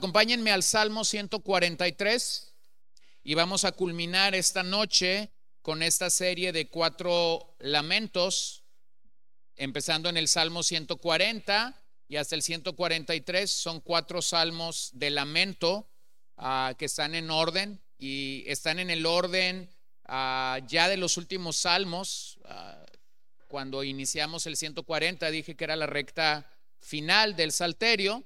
Acompáñenme al Salmo 143 y vamos a culminar esta noche con esta serie de cuatro lamentos, empezando en el Salmo 140 y hasta el 143. Son cuatro salmos de lamento ah, que están en orden y están en el orden ah, ya de los últimos salmos. Ah, cuando iniciamos el 140 dije que era la recta final del Salterio.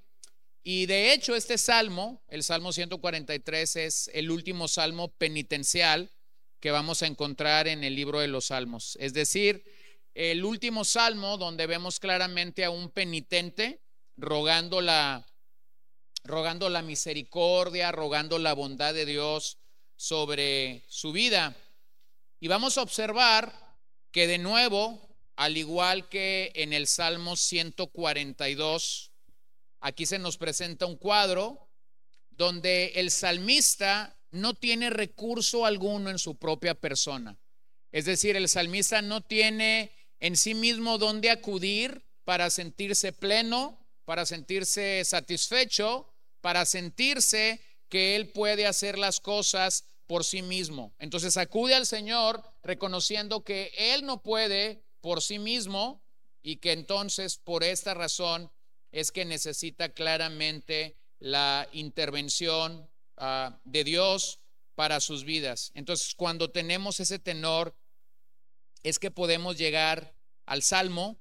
Y de hecho este salmo, el Salmo 143, es el último salmo penitencial que vamos a encontrar en el libro de los salmos. Es decir, el último salmo donde vemos claramente a un penitente rogando la, rogando la misericordia, rogando la bondad de Dios sobre su vida. Y vamos a observar que de nuevo, al igual que en el Salmo 142, Aquí se nos presenta un cuadro donde el salmista no tiene recurso alguno en su propia persona. Es decir, el salmista no tiene en sí mismo dónde acudir para sentirse pleno, para sentirse satisfecho, para sentirse que él puede hacer las cosas por sí mismo. Entonces acude al Señor reconociendo que él no puede por sí mismo y que entonces por esta razón es que necesita claramente la intervención ah, de Dios para sus vidas. Entonces, cuando tenemos ese tenor, es que podemos llegar al Salmo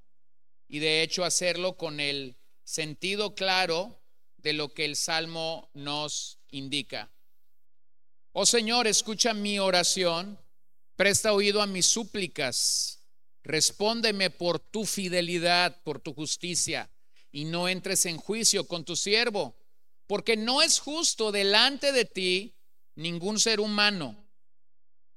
y de hecho hacerlo con el sentido claro de lo que el Salmo nos indica. Oh Señor, escucha mi oración, presta oído a mis súplicas, respóndeme por tu fidelidad, por tu justicia y no entres en juicio con tu siervo, porque no es justo delante de ti ningún ser humano.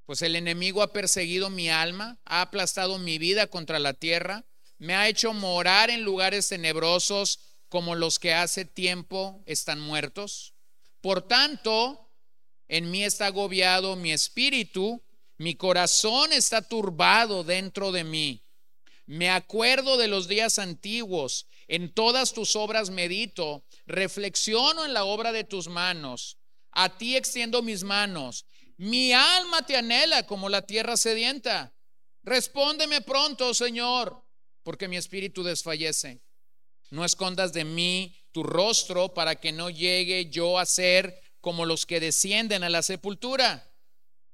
Pues el enemigo ha perseguido mi alma, ha aplastado mi vida contra la tierra, me ha hecho morar en lugares tenebrosos como los que hace tiempo están muertos. Por tanto, en mí está agobiado mi espíritu, mi corazón está turbado dentro de mí. Me acuerdo de los días antiguos en todas tus obras medito, reflexiono en la obra de tus manos. A ti extiendo mis manos. Mi alma te anhela como la tierra sedienta. Respóndeme pronto, Señor, porque mi espíritu desfallece. No escondas de mí tu rostro para que no llegue yo a ser como los que descienden a la sepultura.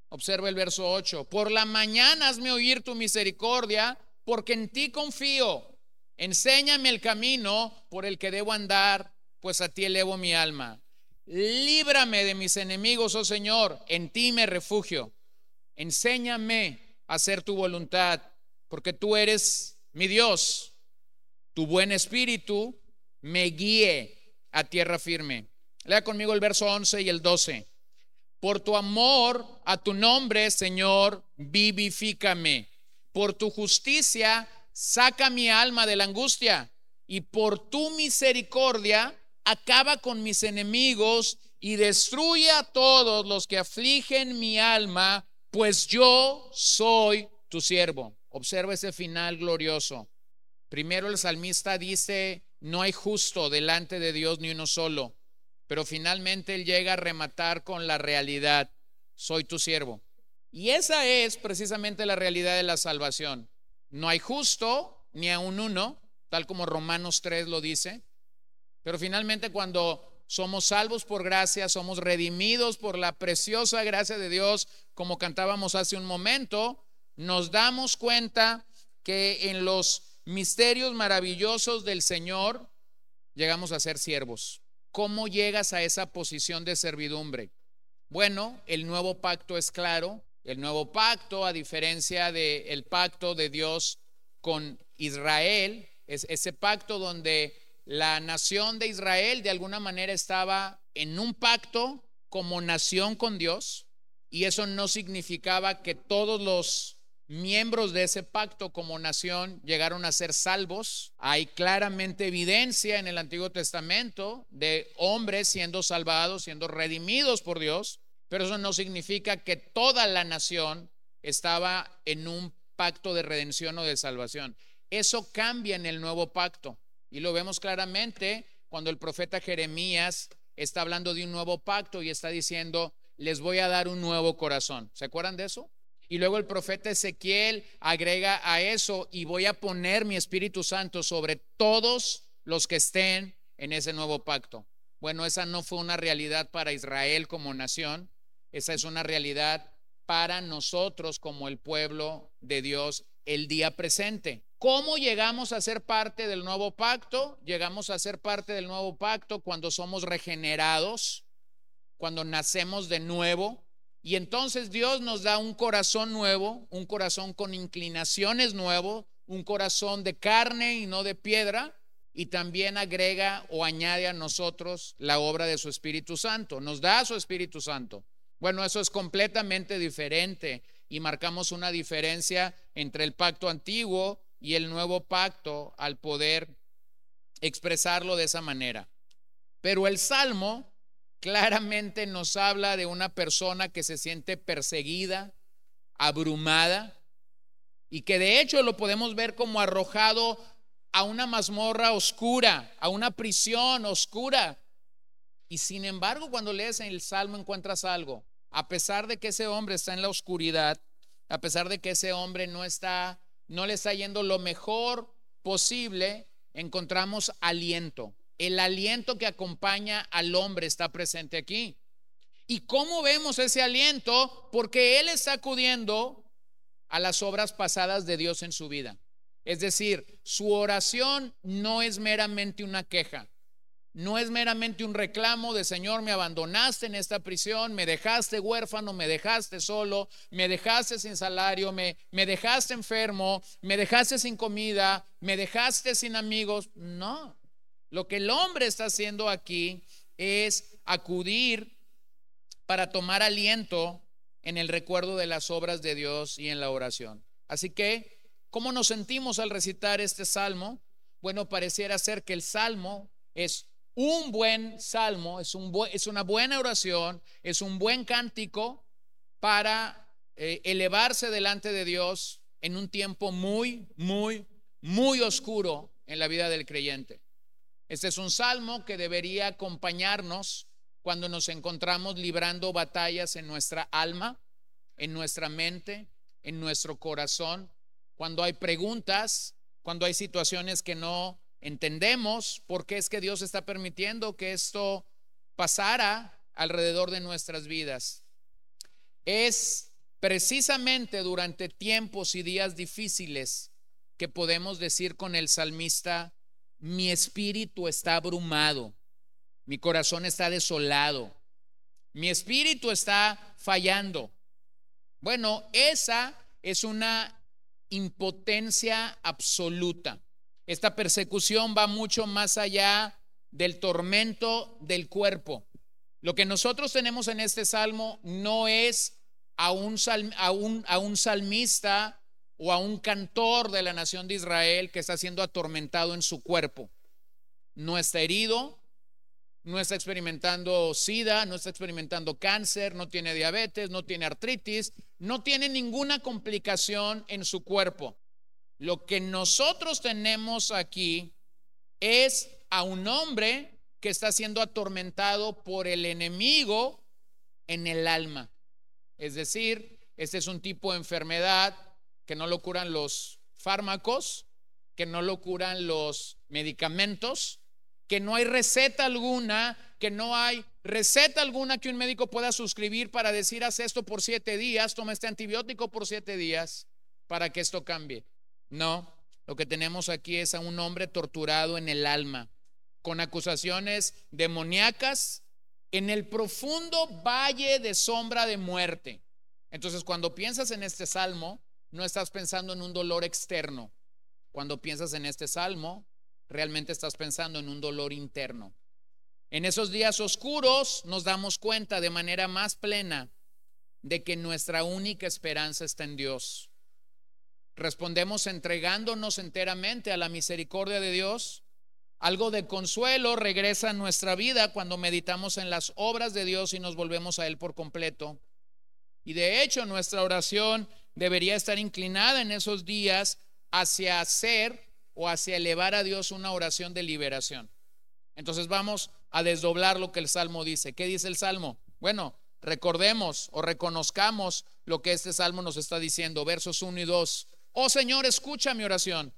Observa el verso 8. Por la mañana hazme oír tu misericordia, porque en ti confío. Enséñame el camino por el que debo andar, pues a ti elevo mi alma. Líbrame de mis enemigos, oh Señor, en ti me refugio. Enséñame a hacer tu voluntad, porque tú eres mi Dios. Tu buen espíritu me guíe a tierra firme. Lea conmigo el verso 11 y el 12. Por tu amor a tu nombre, Señor, vivifícame. Por tu justicia, saca mi alma de la angustia y por tu misericordia acaba con mis enemigos y destruye a todos los que afligen mi alma, pues yo soy tu siervo. Observa ese final glorioso. Primero el salmista dice, no hay justo delante de Dios ni uno solo, pero finalmente él llega a rematar con la realidad, soy tu siervo. Y esa es precisamente la realidad de la salvación. No hay justo ni a un uno, tal como Romanos 3 lo dice. Pero finalmente cuando somos salvos por gracia, somos redimidos por la preciosa gracia de Dios, como cantábamos hace un momento, nos damos cuenta que en los misterios maravillosos del Señor llegamos a ser siervos. ¿Cómo llegas a esa posición de servidumbre? Bueno, el nuevo pacto es claro, el nuevo pacto, a diferencia del pacto de Dios con Israel, es ese pacto donde la nación de Israel de alguna manera estaba en un pacto como nación con Dios, y eso no significaba que todos los miembros de ese pacto como nación llegaron a ser salvos. Hay claramente evidencia en el Antiguo Testamento de hombres siendo salvados, siendo redimidos por Dios. Pero eso no significa que toda la nación estaba en un pacto de redención o de salvación. Eso cambia en el nuevo pacto y lo vemos claramente cuando el profeta Jeremías está hablando de un nuevo pacto y está diciendo, les voy a dar un nuevo corazón. ¿Se acuerdan de eso? Y luego el profeta Ezequiel agrega a eso y voy a poner mi Espíritu Santo sobre todos los que estén en ese nuevo pacto. Bueno, esa no fue una realidad para Israel como nación, esa es una realidad para nosotros como el pueblo de Dios el día presente. ¿Cómo llegamos a ser parte del nuevo pacto? Llegamos a ser parte del nuevo pacto cuando somos regenerados, cuando nacemos de nuevo. Y entonces Dios nos da un corazón nuevo, un corazón con inclinaciones nuevo, un corazón de carne y no de piedra. Y también agrega o añade a nosotros la obra de su Espíritu Santo. Nos da su Espíritu Santo. Bueno, eso es completamente diferente y marcamos una diferencia entre el pacto antiguo y el nuevo pacto al poder expresarlo de esa manera. Pero el Salmo claramente nos habla de una persona que se siente perseguida, abrumada, y que de hecho lo podemos ver como arrojado a una mazmorra oscura, a una prisión oscura. Y sin embargo, cuando lees el Salmo encuentras algo. A pesar de que ese hombre está en la oscuridad, a pesar de que ese hombre no está, no le está yendo lo mejor posible, encontramos aliento. El aliento que acompaña al hombre está presente aquí. ¿Y cómo vemos ese aliento? Porque él está acudiendo a las obras pasadas de Dios en su vida. Es decir, su oración no es meramente una queja, no es meramente un reclamo de Señor, me abandonaste en esta prisión, me dejaste huérfano, me dejaste solo, me dejaste sin salario, me, me dejaste enfermo, me dejaste sin comida, me dejaste sin amigos. No, lo que el hombre está haciendo aquí es acudir para tomar aliento en el recuerdo de las obras de Dios y en la oración. Así que, ¿cómo nos sentimos al recitar este salmo? Bueno, pareciera ser que el salmo es un buen salmo, es, un es una buena oración, es un buen cántico para eh, elevarse delante de Dios en un tiempo muy, muy, muy oscuro en la vida del creyente. Este es un salmo que debería acompañarnos cuando nos encontramos librando batallas en nuestra alma, en nuestra mente, en nuestro corazón, cuando hay preguntas, cuando hay situaciones que no entendemos por qué es que Dios está permitiendo que esto pasara alrededor de nuestras vidas. Es precisamente durante tiempos y días difíciles que podemos decir con el salmista, mi espíritu está abrumado, mi corazón está desolado, mi espíritu está fallando. Bueno, esa es una impotencia absoluta. Esta persecución va mucho más allá del tormento del cuerpo. Lo que nosotros tenemos en este salmo no es a un, salmista o a un cantor de la nación de Israel que está siendo atormentado en su cuerpo. No está herido, no está experimentando sida, no está experimentando cáncer, no tiene diabetes, no tiene artritis, no tiene ninguna complicación en su cuerpo. Lo que nosotros tenemos aquí es a un hombre que está siendo atormentado por el enemigo en el alma. Es decir, este es un tipo de enfermedad que no lo curan los fármacos, que no lo curan los medicamentos, que no hay receta alguna, que no hay receta alguna que un médico pueda suscribir para decir haz esto por siete días, toma este antibiótico por siete días para que esto cambie. No, lo que tenemos aquí es a un hombre torturado en el alma, con acusaciones demoníacas en el profundo valle de sombra de muerte. Entonces, cuando piensas en este salmo, no estás pensando en un dolor externo. Cuando piensas en este salmo, realmente estás pensando en un dolor interno. En esos días oscuros nos damos cuenta de manera más plena de que nuestra única esperanza está en Dios. Respondemos entregándonos enteramente a la misericordia de Dios. Algo de consuelo regresa a nuestra vida cuando meditamos en las obras de Dios y nos volvemos a Él por completo. Y de hecho nuestra oración debería estar inclinada en esos días hacia hacer o hacia elevar a Dios una oración de liberación. Entonces vamos a desdoblar lo que el Salmo dice. ¿Qué dice el Salmo? Bueno, recordemos o reconozcamos lo que este Salmo nos está diciendo, versos 1 y 2. Oh Señor, escucha mi oración,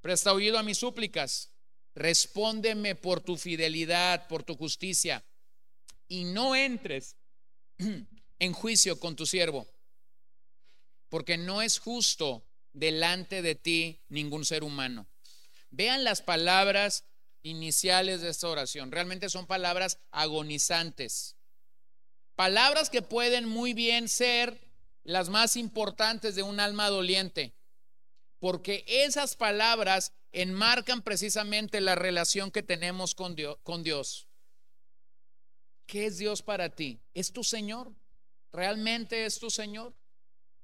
presta oído a mis súplicas, respóndeme por tu fidelidad, por tu justicia, y no entres en juicio con tu siervo, porque no es justo delante de ti ningún ser humano. Vean las palabras iniciales de esta oración. Realmente son palabras agonizantes. Palabras que pueden muy bien ser las más importantes de un alma doliente, porque esas palabras enmarcan precisamente la relación que tenemos con Dios. ¿Qué es Dios para ti? ¿Es tu Señor? ¿Realmente es tu Señor?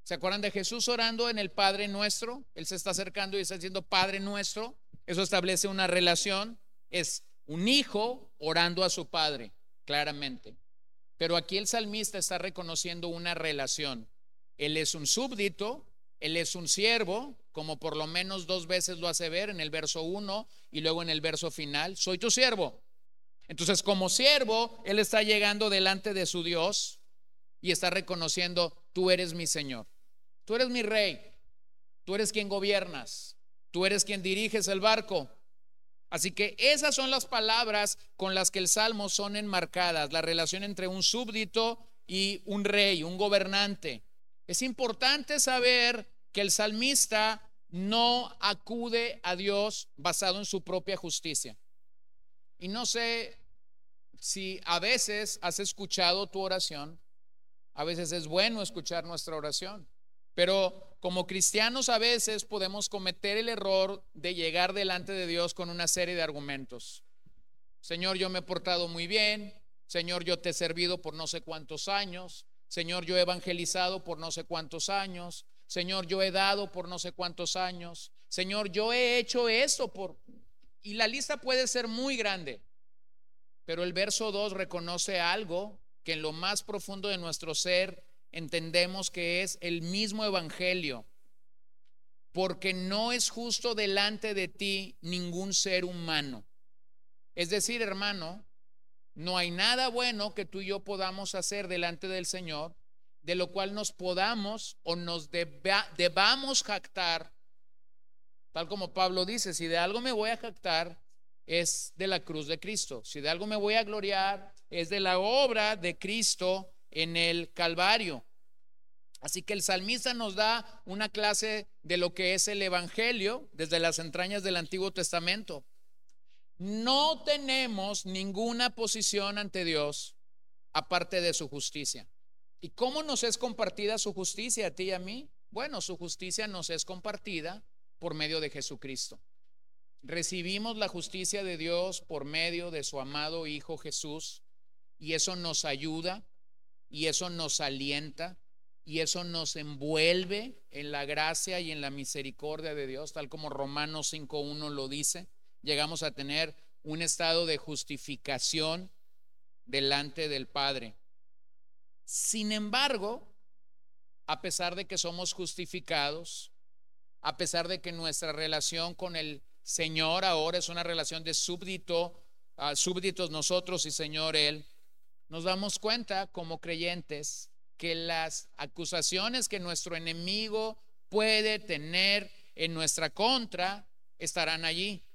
¿Se acuerdan de Jesús orando en el Padre nuestro? Él se está acercando y está diciendo Padre nuestro. Eso establece una relación. Es un hijo orando a su Padre, claramente. Pero aquí el salmista está reconociendo una relación. Él es un súbdito, él es un siervo, como por lo menos dos veces lo hace ver en el verso 1 y luego en el verso final. Soy tu siervo. Entonces, como siervo, él está llegando delante de su Dios y está reconociendo, tú eres mi Señor. Tú eres mi rey. Tú eres quien gobiernas. Tú eres quien diriges el barco. Así que esas son las palabras con las que el Salmo son enmarcadas, la relación entre un súbdito y un rey, un gobernante. Es importante saber que el salmista no acude a Dios basado en su propia justicia. Y no sé si a veces has escuchado tu oración, a veces es bueno escuchar nuestra oración. Pero como cristianos a veces podemos cometer el error de llegar delante de Dios con una serie de argumentos. Señor, yo me he portado muy bien. Señor, yo te he servido por no sé cuántos años. Señor, yo he evangelizado por no sé cuántos años. Señor, yo he dado por no sé cuántos años. Señor, yo he hecho esto por... Y la lista puede ser muy grande. Pero el verso 2 reconoce algo que en lo más profundo de nuestro ser entendemos que es el mismo evangelio, porque no es justo delante de ti ningún ser humano. Es decir, hermano, no hay nada bueno que tú y yo podamos hacer delante del Señor, de lo cual nos podamos o nos debamos jactar, tal como Pablo dice, si de algo me voy a jactar, es de la cruz de Cristo. Si de algo me voy a gloriar, es de la obra de Cristo en el Calvario. Así que el salmista nos da una clase de lo que es el Evangelio desde las entrañas del Antiguo Testamento. No tenemos ninguna posición ante Dios aparte de su justicia. ¿Y cómo nos es compartida su justicia a ti y a mí? Bueno, su justicia nos es compartida por medio de Jesucristo. Recibimos la justicia de Dios por medio de su amado Hijo Jesús y eso nos ayuda y eso nos alienta y eso nos envuelve en la gracia y en la misericordia de Dios, tal como Romanos 5.1 lo dice. Llegamos a tener un estado de justificación delante del Padre. Sin embargo, a pesar de que somos justificados, a pesar de que nuestra relación con el Señor ahora es una relación de súbdito, uh, súbditos nosotros y Señor Él, nos damos cuenta como creyentes que las acusaciones que nuestro enemigo puede tener en nuestra contra estarán allí.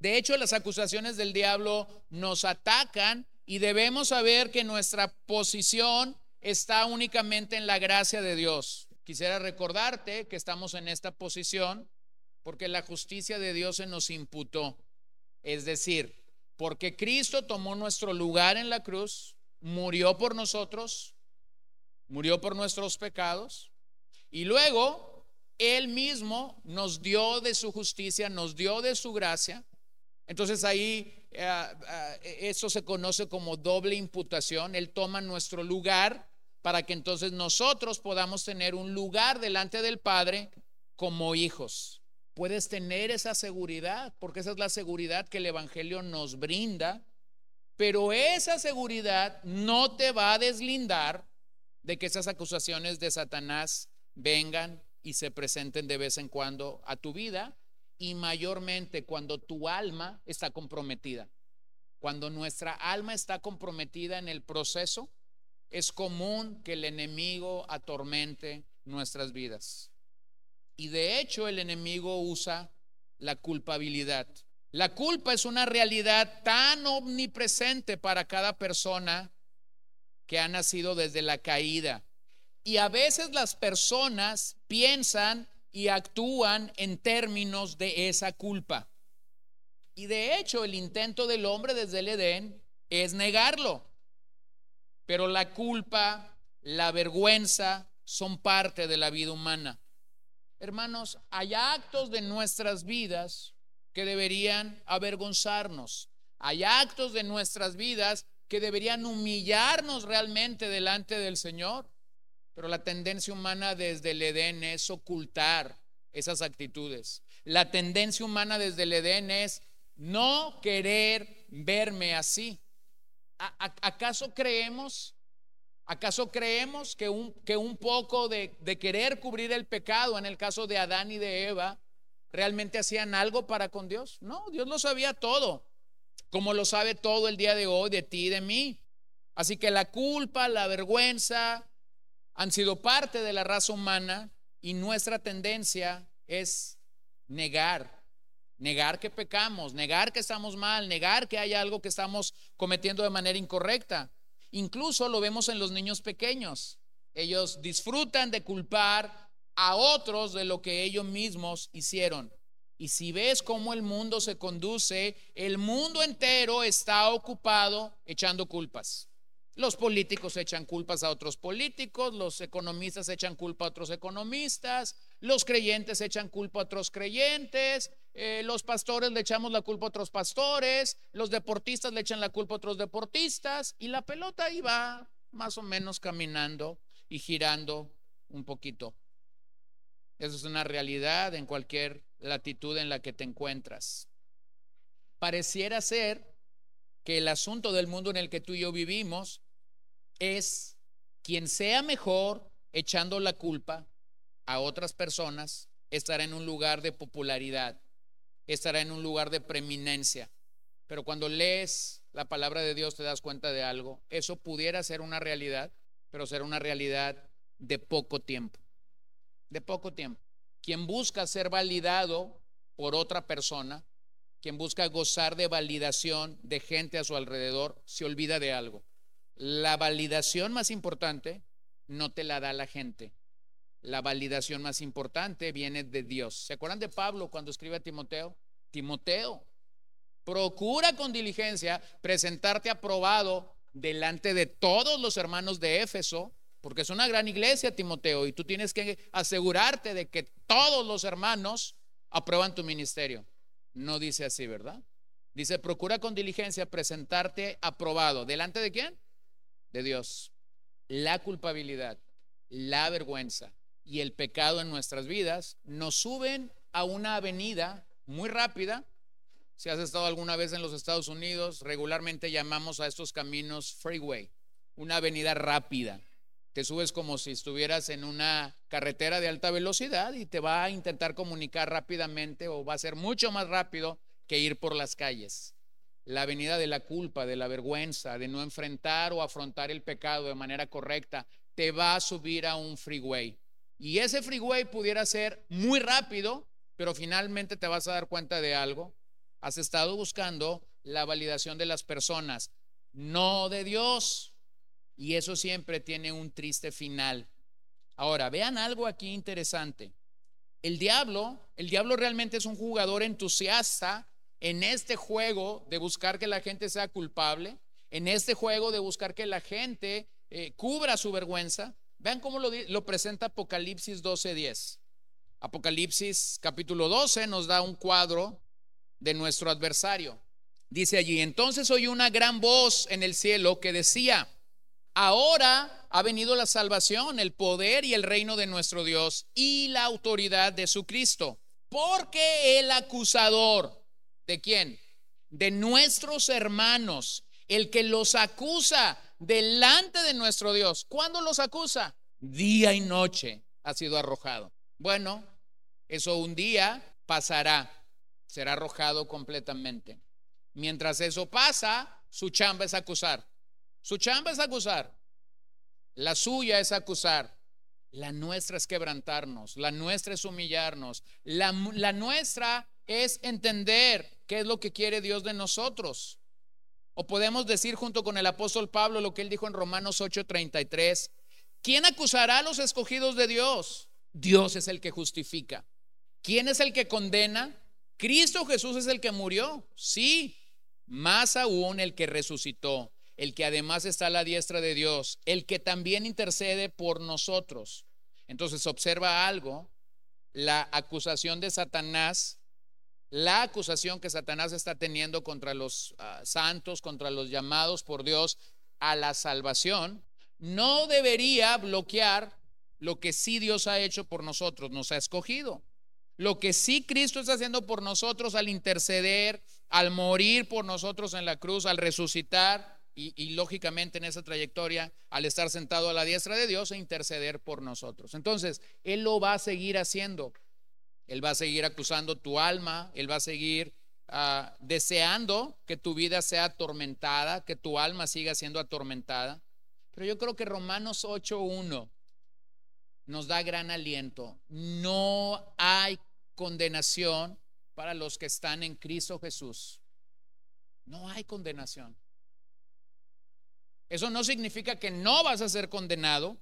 De hecho, las acusaciones del diablo nos atacan y debemos saber que nuestra posición está únicamente en la gracia de Dios. Quisiera recordarte que estamos en esta posición porque la justicia de Dios se nos imputó. Es decir, porque Cristo tomó nuestro lugar en la cruz, murió por nosotros, murió por nuestros pecados y luego Él mismo nos dio de su justicia, nos dio de su gracia. Entonces ahí eh, eh, eso se conoce como doble imputación. Él toma nuestro lugar para que entonces nosotros podamos tener un lugar delante del Padre como hijos. Puedes tener esa seguridad, porque esa es la seguridad que el Evangelio nos brinda, pero esa seguridad no te va a deslindar de que esas acusaciones de Satanás vengan y se presenten de vez en cuando a tu vida y mayormente cuando tu alma está comprometida. cuando nuestra alma está comprometida en el proceso, es común que el enemigo atormente nuestras vidas. Y de hecho el enemigo usa la culpabilidad. La culpa es una realidad tan omnipresente para cada persona que ha nacido desde la caída. Y a veces las personas piensan y actúan en términos de esa culpa. Y de hecho el intento del hombre desde el Edén es negarlo. Pero la culpa, la vergüenza son parte de la vida humana. Hermanos, hay actos de nuestras vidas que deberían avergonzarnos. Hay actos de nuestras vidas que deberían humillarnos realmente delante del Señor. Pero la tendencia humana desde el Edén es ocultar esas actitudes. La tendencia humana desde el Edén es no querer verme así. ¿Acaso creemos? ¿Acaso creemos que un, que un poco de, de querer cubrir el pecado, en el caso de Adán y de Eva, realmente hacían algo para con Dios? No, Dios lo sabía todo, como lo sabe todo el día de hoy de ti y de mí. Así que la culpa, la vergüenza han sido parte de la raza humana y nuestra tendencia es negar negar que pecamos, negar que estamos mal, negar que hay algo que estamos cometiendo de manera incorrecta. Incluso lo vemos en los niños pequeños. Ellos disfrutan de culpar a otros de lo que ellos mismos hicieron. Y si ves cómo el mundo se conduce, el mundo entero está ocupado echando culpas. Los políticos echan culpas a otros políticos, los economistas echan culpa a otros economistas, los creyentes echan culpa a otros creyentes, eh, los pastores le echamos la culpa a otros pastores, los deportistas le echan la culpa a otros deportistas y la pelota ahí va más o menos caminando y girando un poquito. Eso es una realidad en cualquier latitud en la que te encuentras. Pareciera ser que el asunto del mundo en el que tú y yo vivimos es quien sea mejor echando la culpa a otras personas estará en un lugar de popularidad, estará en un lugar de preeminencia. Pero cuando lees la palabra de Dios te das cuenta de algo. Eso pudiera ser una realidad, pero será una realidad de poco tiempo. De poco tiempo. Quien busca ser validado por otra persona, quien busca gozar de validación de gente a su alrededor, se olvida de algo. La validación más importante no te la da la gente. La validación más importante viene de Dios. ¿Se acuerdan de Pablo cuando escribe a Timoteo? Timoteo, procura con diligencia presentarte aprobado delante de todos los hermanos de Éfeso, porque es una gran iglesia, Timoteo, y tú tienes que asegurarte de que todos los hermanos aprueban tu ministerio. No dice así, ¿verdad? Dice, procura con diligencia presentarte aprobado. ¿Delante de quién? De Dios. La culpabilidad, la vergüenza y el pecado en nuestras vidas nos suben a una avenida muy rápida. Si has estado alguna vez en los Estados Unidos, regularmente llamamos a estos caminos freeway, una avenida rápida. Te subes como si estuvieras en una carretera de alta velocidad y te va a intentar comunicar rápidamente o va a ser mucho más rápido que ir por las calles. La avenida de la culpa, de la vergüenza, de no enfrentar o afrontar el pecado de manera correcta, te va a subir a un freeway. Y ese freeway pudiera ser muy rápido, pero finalmente te vas a dar cuenta de algo. Has estado buscando la validación de las personas, no de Dios. Y eso siempre tiene un triste final. Ahora, vean algo aquí interesante. El diablo, el diablo realmente es un jugador entusiasta en este juego de buscar que la gente sea culpable, en este juego de buscar que la gente eh, cubra su vergüenza. Vean cómo lo, presenta Apocalipsis 12:10. Apocalipsis capítulo 12 nos da un cuadro de nuestro adversario. Dice allí, entonces oí una gran voz en el cielo que decía, Ahora ha venido la salvación, el poder y el reino de nuestro Dios y la autoridad de su Cristo. Porque el acusador, ¿de quién? De nuestros hermanos, el que los acusa delante de nuestro Dios. ¿Cuándo los acusa? Día y noche ha sido arrojado. Bueno, eso un día pasará, será arrojado completamente. Mientras eso pasa, su chamba es acusar. Su chamba es acusar. La suya es acusar. La nuestra es quebrantarnos. La nuestra es humillarnos. La, la nuestra es entender qué es lo que quiere Dios de nosotros. O podemos decir junto con el apóstol Pablo lo que él dijo en Romanos 8:33. ¿Quién acusará a los escogidos de Dios? Dios es el que justifica. ¿Quién es el que condena? Cristo Jesús es el que murió. Sí, más aún el que resucitó, el que además está a la diestra de Dios, el que también intercede por nosotros. Entonces observa algo, la acusación de Satanás, la acusación que Satanás está teniendo contra los ah, santos, contra los llamados por Dios a la salvación, no debería bloquear lo que sí Dios ha hecho por nosotros, nos ha escogido. Lo que sí Cristo está haciendo por nosotros al interceder, al morir por nosotros en la cruz, al resucitar y, lógicamente en esa trayectoria, al estar sentado a la diestra de Dios e interceder por nosotros. Entonces, Él lo va a seguir haciendo. Él va a seguir acusando tu alma, Él va a seguir ah, deseando que tu vida sea atormentada, que tu alma siga siendo atormentada. Pero yo creo que Romanos 8.1 nos da gran aliento. No hay condenación para los que están en Cristo Jesús. No hay condenación. Eso no significa que no vas a ser condenado.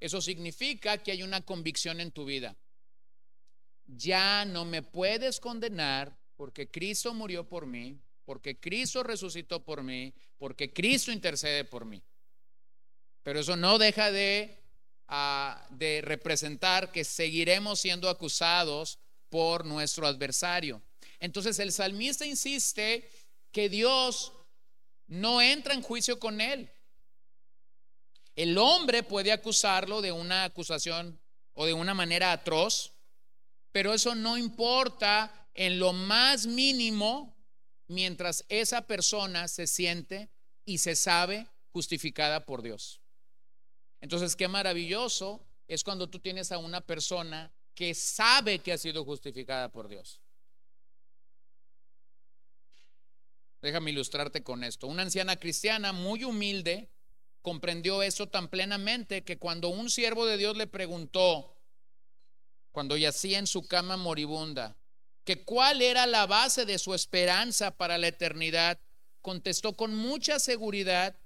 Eso significa que hay una convicción en tu vida. Ya no me puedes condenar porque Cristo murió por mí, porque Cristo resucitó por mí, porque Cristo intercede por mí. Pero eso no deja de, ah, de representar que seguiremos siendo acusados por nuestro adversario. Entonces el salmista insiste que Dios no entra en juicio con él. El hombre puede acusarlo de una acusación o de una manera atroz, pero eso no importa en lo más mínimo mientras esa persona se siente y se sabe justificada por Dios. Entonces, qué maravilloso es cuando tú tienes a una persona que sabe que ha sido justificada por Dios. Déjame ilustrarte con esto. Una anciana cristiana muy humilde comprendió eso tan plenamente que cuando un siervo de Dios le preguntó, cuando yacía en su cama moribunda, que cuál era la base de su esperanza para la eternidad, contestó con mucha seguridad,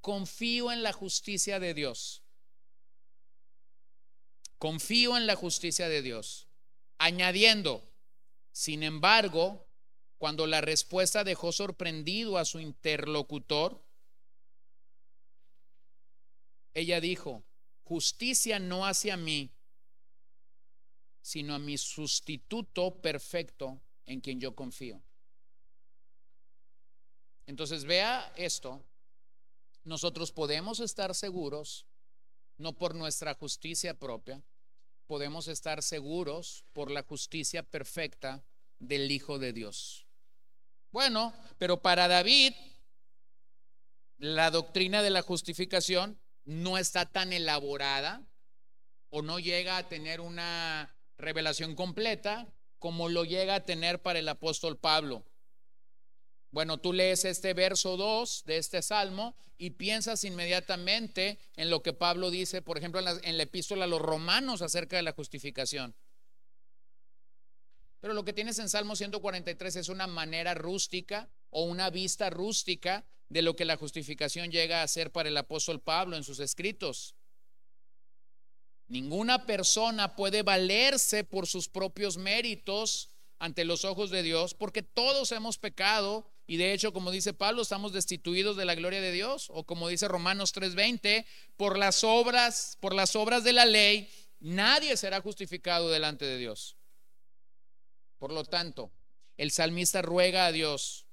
confío en la justicia de Dios. Confío en la justicia de Dios. Añadiendo, sin embargo, cuando la respuesta dejó sorprendido a su interlocutor, ella dijo, justicia no hacia mí, sino a mi sustituto perfecto en quien yo confío. Entonces vea esto, nosotros podemos estar seguros no por nuestra justicia propia, podemos estar seguros por la justicia perfecta del Hijo de Dios. Bueno, pero para David, la doctrina de la justificación no está tan elaborada o no llega a tener una revelación completa como lo llega a tener para el apóstol Pablo. Bueno, tú lees este verso 2 de este salmo y piensas inmediatamente en lo que Pablo dice, por ejemplo, en la, en la, epístola a los romanos acerca de la justificación. Pero lo que tienes en Salmo 143 es una manera rústica o una vista rústica de lo que la justificación llega a ser para el apóstol Pablo en sus escritos. Ninguna persona puede valerse por sus propios méritos ante los ojos de Dios, porque todos hemos pecado y de hecho, como dice Pablo, estamos destituidos de la gloria de Dios, o como dice Romanos 3:20, por las obras, por las obras de la ley, nadie será justificado delante de Dios. Por lo tanto, el salmista ruega a Dios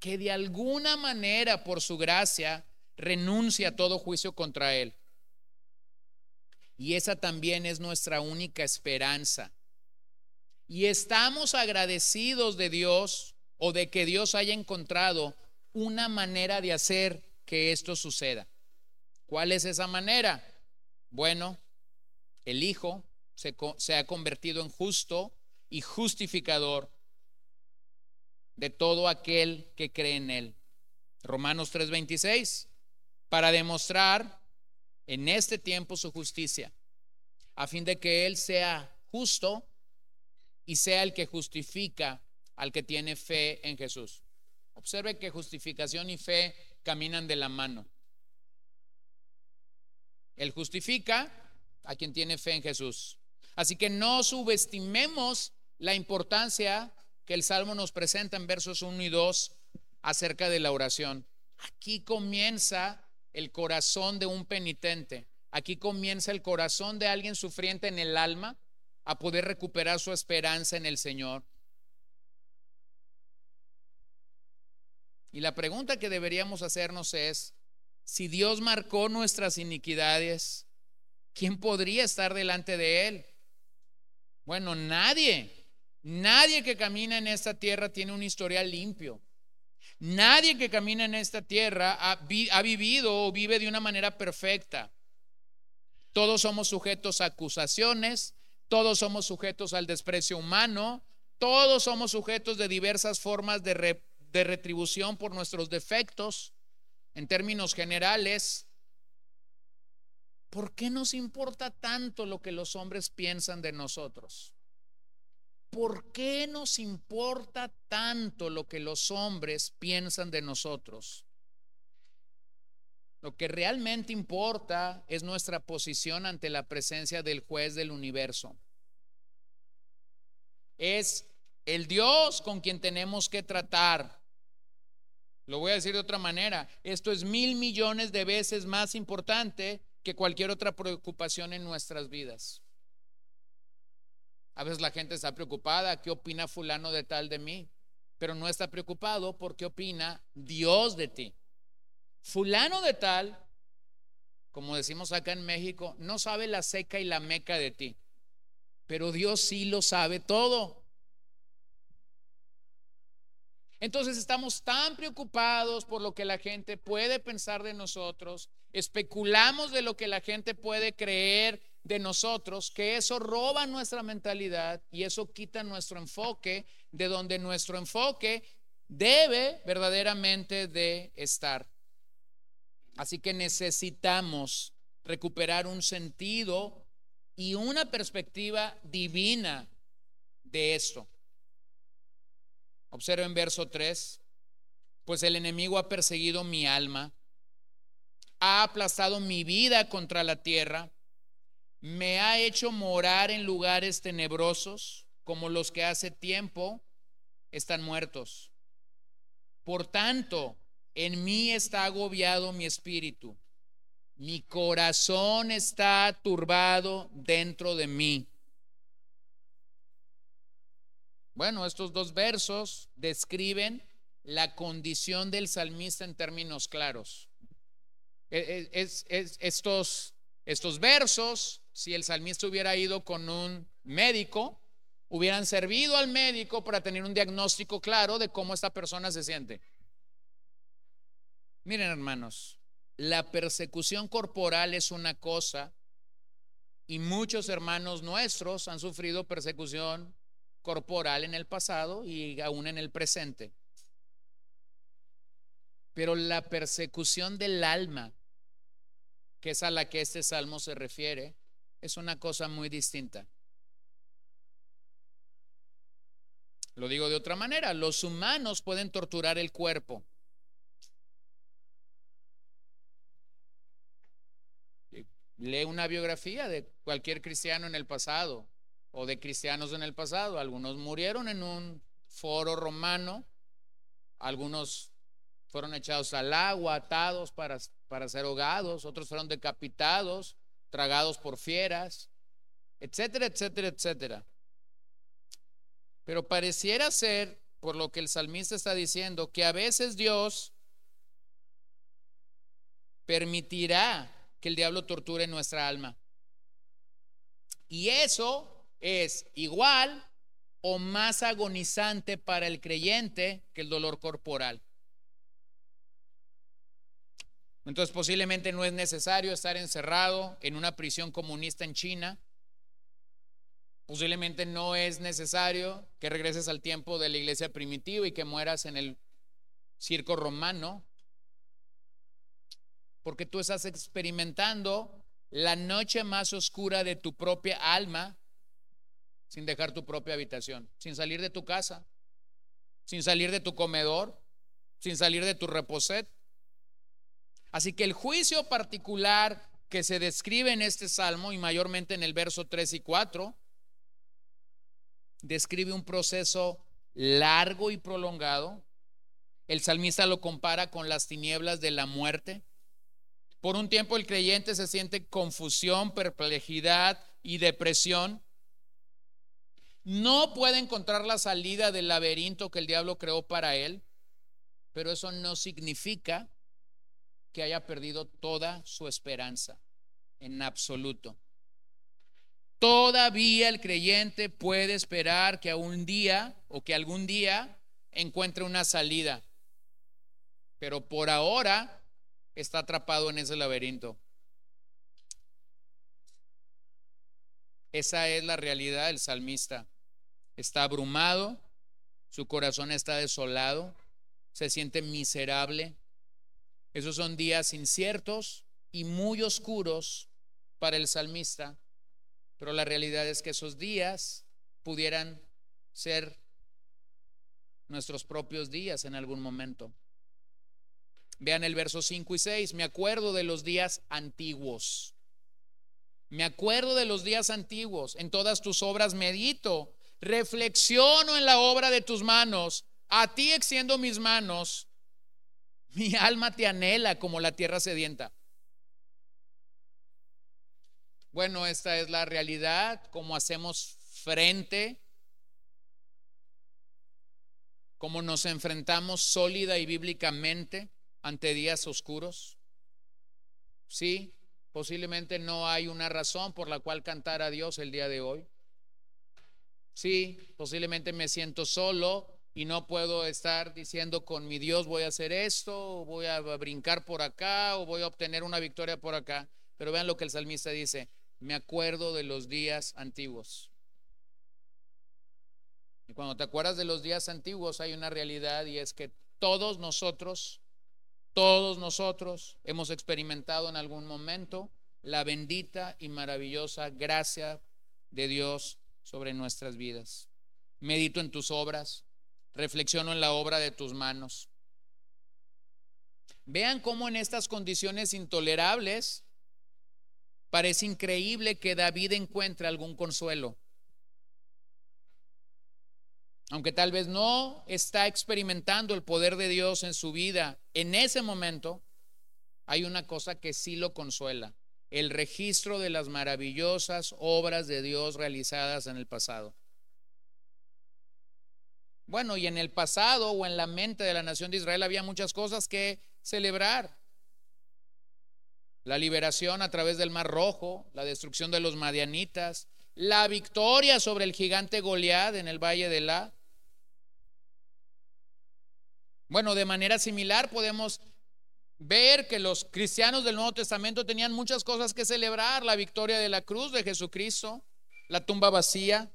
que de alguna manera, por su gracia, renuncie a todo juicio contra él. Y esa también es nuestra única esperanza. Y estamos agradecidos de Dios o de que Dios haya encontrado una manera de hacer que esto suceda. ¿Cuál es esa manera? Bueno, el Hijo se, se ha convertido en justo y justificador de todo aquel que cree en Él. Romanos 3:26, para demostrar en este tiempo su justicia, a fin de que Él sea justo y sea el que justifica al que tiene fe en Jesús. Observe que justificación y fe caminan de la mano. Él justifica a quien tiene fe en Jesús. Así que no subestimemos la importancia que el Salmo nos presenta en versos 1 y 2 acerca de la oración. Aquí comienza el corazón de un penitente. Aquí comienza el corazón de alguien sufriente en el alma a poder recuperar su esperanza en el Señor. Y la pregunta que deberíamos hacernos es, si Dios marcó nuestras iniquidades, ¿quién podría estar delante de Él? Bueno, nadie. Nadie que camina en esta tierra tiene un historial limpio. Nadie que camina en esta tierra ha, vivido o vive de una manera perfecta. Todos somos sujetos a acusaciones, todos somos sujetos al desprecio humano, todos somos sujetos de diversas formas de retribución por nuestros defectos, en términos generales, ¿por qué nos importa tanto lo que los hombres piensan de nosotros? ¿Por qué nos importa tanto lo que los hombres piensan de nosotros? Lo que realmente importa es nuestra posición ante la presencia del juez del universo. Es el Dios con quien tenemos que tratar. Lo voy a decir de otra manera. Esto es mil millones de veces más importante que cualquier otra preocupación en nuestras vidas. A veces la gente está preocupada, ¿qué opina fulano de tal de mí? Pero no está preocupado porque opina Dios de ti. Fulano de tal, como decimos acá en México, no sabe la seca y la meca de ti. Pero Dios sí lo sabe todo. Entonces estamos tan preocupados por lo que la gente puede pensar de nosotros, especulamos de lo que la gente puede creer de nosotros, que eso roba nuestra mentalidad y eso quita nuestro enfoque de donde nuestro enfoque debe verdaderamente de estar. Así que necesitamos recuperar un sentido y una perspectiva divina de esto. Observen verso 3. Pues el enemigo ha perseguido mi alma, ha aplastado mi vida contra la tierra, me ha hecho morar en lugares tenebrosos como los que hace tiempo están muertos. Por tanto, en mí está agobiado mi espíritu, mi corazón está turbado dentro de mí. Bueno, estos dos versos describen la condición del salmista en términos claros. E, e, es, estos, estos versos, si el salmista hubiera ido con un médico, hubieran servido al médico para tener un diagnóstico claro de cómo esta persona se siente. Miren hermanos, la persecución corporal es una cosa y muchos hermanos nuestros han sufrido persecución corporal en el pasado y aún en el presente. Pero la persecución del alma, que es a la que este salmo se refiere, es una cosa muy distinta. Lo digo de otra manera, los humanos pueden torturar el cuerpo. Lee una biografía de cualquier cristiano en el pasado o de cristianos en el pasado. Algunos murieron en un foro romano, algunos fueron echados al agua, atados para, para ser ahogados, otros fueron decapitados, tragados por fieras, etcétera, etcétera, etcétera. Pero pareciera ser, por lo que el salmista está diciendo, que a veces Dios permitirá que el diablo torture nuestra alma. Y eso es igual o más agonizante para el creyente que el dolor corporal. Entonces posiblemente no es necesario estar encerrado en una prisión comunista en China Posiblemente no es necesario que regreses al tiempo de la iglesia primitiva y que mueras en el circo romano, porque tú estás experimentando la noche más oscura de tu propia alma sin dejar tu propia habitación, sin salir de tu casa, sin salir de tu comedor, sin salir de tu reposet. Así que el juicio particular que se describe en este salmo y mayormente en el verso 3 y 4, describe un proceso largo y prolongado. El salmista lo compara con las tinieblas de la muerte. Por un tiempo el creyente se siente confusión, perplejidad y depresión. No puede encontrar la salida del laberinto que el diablo creó para él, pero eso no significa que haya perdido toda su esperanza en absoluto. Todavía el creyente puede esperar que un día o que algún día encuentre una salida, pero por ahora está atrapado en ese laberinto. Esa es la realidad del salmista. Está abrumado, su corazón está desolado, se siente miserable. Esos son días inciertos y muy oscuros para el salmista, pero la realidad es que esos días pudieran ser nuestros propios días en algún momento. Vean el verso 5 y 6, me acuerdo de los días antiguos. Me acuerdo de los días antiguos, en todas tus obras medito, reflexiono en la obra de tus manos, a ti extiendo mis manos, mi alma te anhela como la tierra sedienta. Bueno, esta es la realidad, cómo hacemos frente, cómo nos enfrentamos sólida y bíblicamente ante días oscuros. Sí, posiblemente no hay una razón por la cual cantar a Dios el día de hoy. Sí, posiblemente me siento solo y no puedo estar diciendo con mi Dios voy a hacer esto, o voy a brincar por acá, o voy a obtener una victoria por acá. Pero vean lo que el salmista dice, me acuerdo de los días antiguos. Y cuando te acuerdas de los días antiguos hay una realidad y es que todos nosotros, todos nosotros hemos experimentado en algún momento la bendita y maravillosa gracia de Dios sobre nuestras vidas. Medito en tus obras, reflexiono en la obra de tus manos. Vean cómo en estas condiciones intolerables Parece increíble que David encuentre algún consuelo. Aunque tal vez no está experimentando el poder de Dios en su vida en ese momento, hay una cosa que sí lo consuela, el registro de las maravillosas obras de Dios realizadas en el pasado. Bueno, y en el pasado o en la mente de la nación de Israel había muchas cosas que celebrar la liberación a través del Mar Rojo, la destrucción de los madianitas, la victoria sobre el gigante Goliat en el valle de La. Bueno, de manera similar podemos ver que los cristianos del Nuevo Testamento tenían muchas cosas que celebrar, la victoria de la cruz de Jesucristo, la tumba vacía,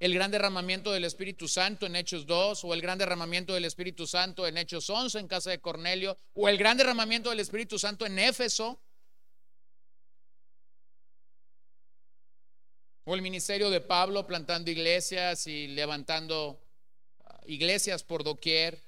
el gran derramamiento del Espíritu Santo en Hechos 2, o el gran derramamiento del Espíritu Santo en Hechos 11 en casa de Cornelio, o el gran derramamiento del Espíritu Santo en Éfeso, o el ministerio de Pablo plantando iglesias y levantando ah, iglesias por doquier,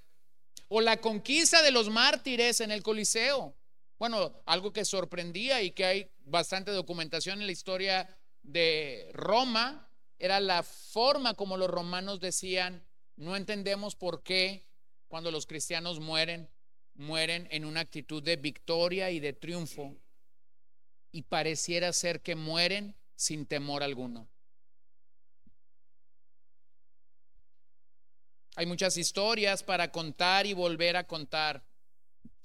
o la conquista de los mártires en el Coliseo. Bueno, algo que sorprendía y que hay bastante documentación en la historia de Roma, era la forma como los romanos decían, no entendemos por qué cuando los cristianos mueren, mueren en una actitud de victoria y de triunfo y pareciera ser que mueren sin temor alguno. Hay muchas historias para contar y volver a contar.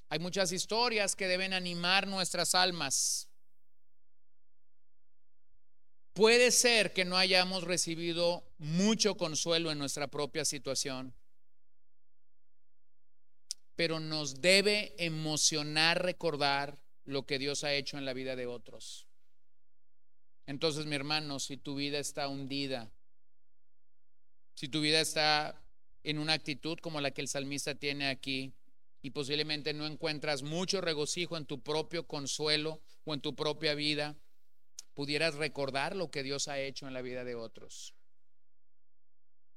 Hay muchas historias que deben animar nuestras almas. Puede ser que no hayamos recibido mucho consuelo en nuestra propia situación, pero nos debe emocionar recordar lo que Dios ha hecho en la vida de otros. Entonces, mi hermano, si tu vida está hundida, si tu vida está en una actitud como la que el salmista tiene aquí, y posiblemente no encuentras mucho regocijo en tu propio consuelo o en tu propia vida, pudieras recordar lo que Dios ha hecho en la vida de otros.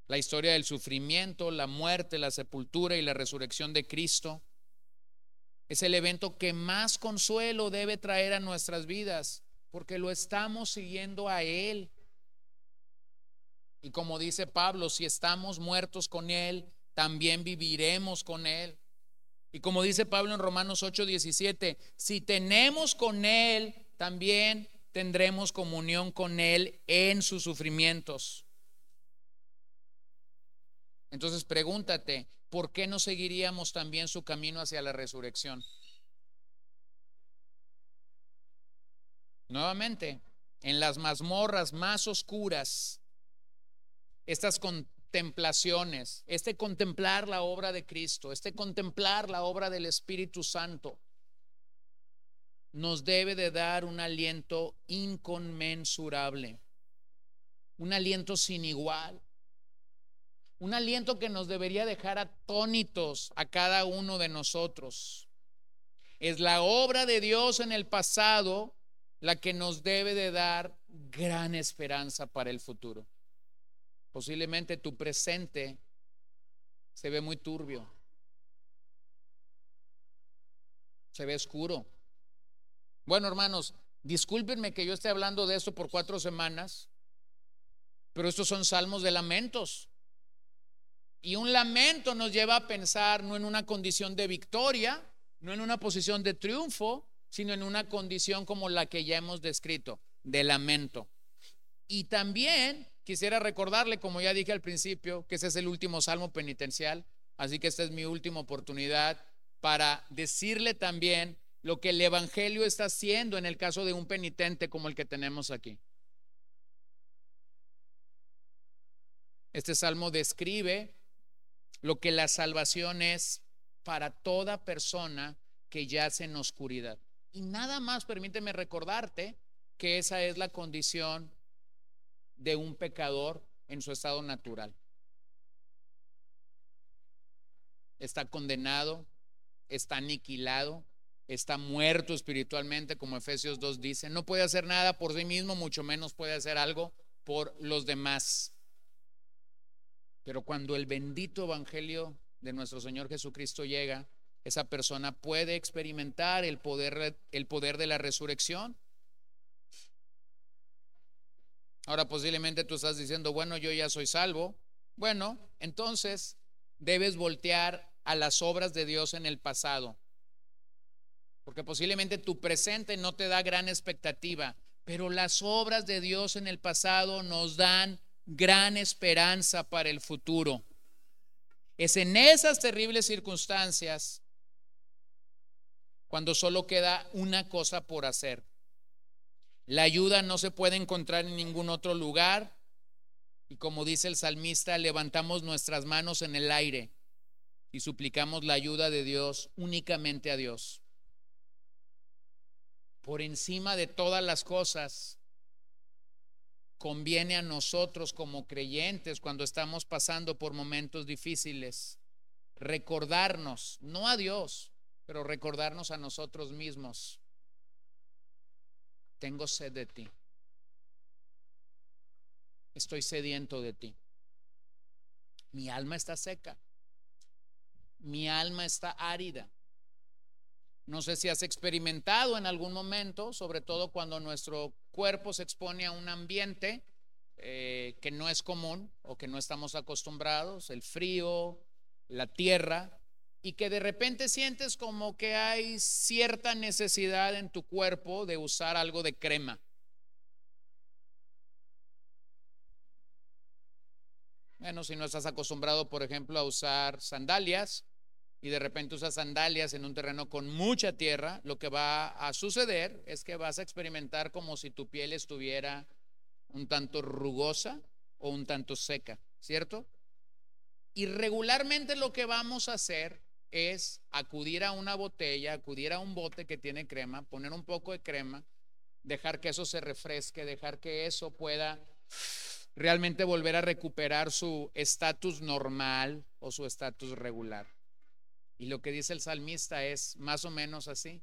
La historia del sufrimiento, la muerte, la sepultura y la resurrección de Cristo es el evento que más consuelo debe traer a nuestras vidas, porque lo estamos siguiendo a Él. Y como dice Pablo, si estamos muertos con Él, también viviremos con Él. Y como dice Pablo en Romanos 8:17, si tenemos con Él, también tendremos comunión con Él en sus sufrimientos. Entonces pregúntate, ¿por qué no seguiríamos también su camino hacia la resurrección? Nuevamente, en las mazmorras más oscuras, estas contemplaciones, este contemplar la obra de Cristo, este contemplar la obra del Espíritu Santo, nos debe de dar un aliento inconmensurable, un aliento sin igual, un aliento que nos debería dejar atónitos a cada uno de nosotros. Es la obra de Dios en el pasado la que nos debe de dar gran esperanza para el futuro. Posiblemente tu presente se ve muy turbio, se ve oscuro. Bueno, hermanos, discúlpenme que yo esté hablando de esto por cuatro semanas, pero estos son salmos de lamentos. Y un lamento nos lleva a pensar no en una condición de victoria, no en una posición de triunfo, sino en una condición como la que ya hemos descrito, de lamento. Y también quisiera recordarle, como ya dije al principio, que ese es el último salmo penitencial, así que esta es mi última oportunidad para decirle también lo que el Evangelio está haciendo en el caso de un penitente como el que tenemos aquí. Este salmo describe lo que la salvación es para toda persona que yace en oscuridad. Y nada más permíteme recordarte que esa es la condición de un pecador en su estado natural. Está condenado, está aniquilado, está muerto espiritualmente, como Efesios 2 dice. No puede hacer nada por sí mismo, mucho menos puede hacer algo por los demás. Pero cuando el bendito Evangelio de nuestro Señor Jesucristo llega, esa persona puede experimentar el poder, el poder de la resurrección. Ahora posiblemente tú estás diciendo, bueno, yo ya soy salvo. Bueno, entonces debes voltear a las obras de Dios en el pasado. Porque posiblemente tu presente no te da gran expectativa, pero las obras de Dios en el pasado nos dan gran esperanza para el futuro. Es en esas terribles circunstancias cuando solo queda una cosa por hacer. La ayuda no se puede encontrar en ningún otro lugar y como dice el salmista, levantamos nuestras manos en el aire y suplicamos la ayuda de Dios únicamente a Dios. Por encima de todas las cosas, conviene a nosotros como creyentes cuando estamos pasando por momentos difíciles recordarnos, no a Dios, pero recordarnos a nosotros mismos, tengo sed de ti, estoy sediento de ti, mi alma está seca, mi alma está árida. No sé si has experimentado en algún momento, sobre todo cuando nuestro cuerpo se expone a un ambiente eh, que no es común o que no estamos acostumbrados, el frío, la tierra, y que de repente sientes como que hay cierta necesidad en tu cuerpo de usar algo de crema. Bueno, si no estás acostumbrado, por ejemplo, a usar sandalias y de repente usas sandalias en un terreno con mucha tierra, lo que va a suceder es que vas a experimentar como si tu piel estuviera un tanto rugosa o un tanto seca, ¿cierto? Y regularmente lo que vamos a hacer es acudir a una botella, acudir a un bote que tiene crema, poner un poco de crema dejar que eso se refresque, dejar que eso pueda realmente volver a recuperar su estatus normal o su estatus regular. Y lo que dice el salmista es más o menos así.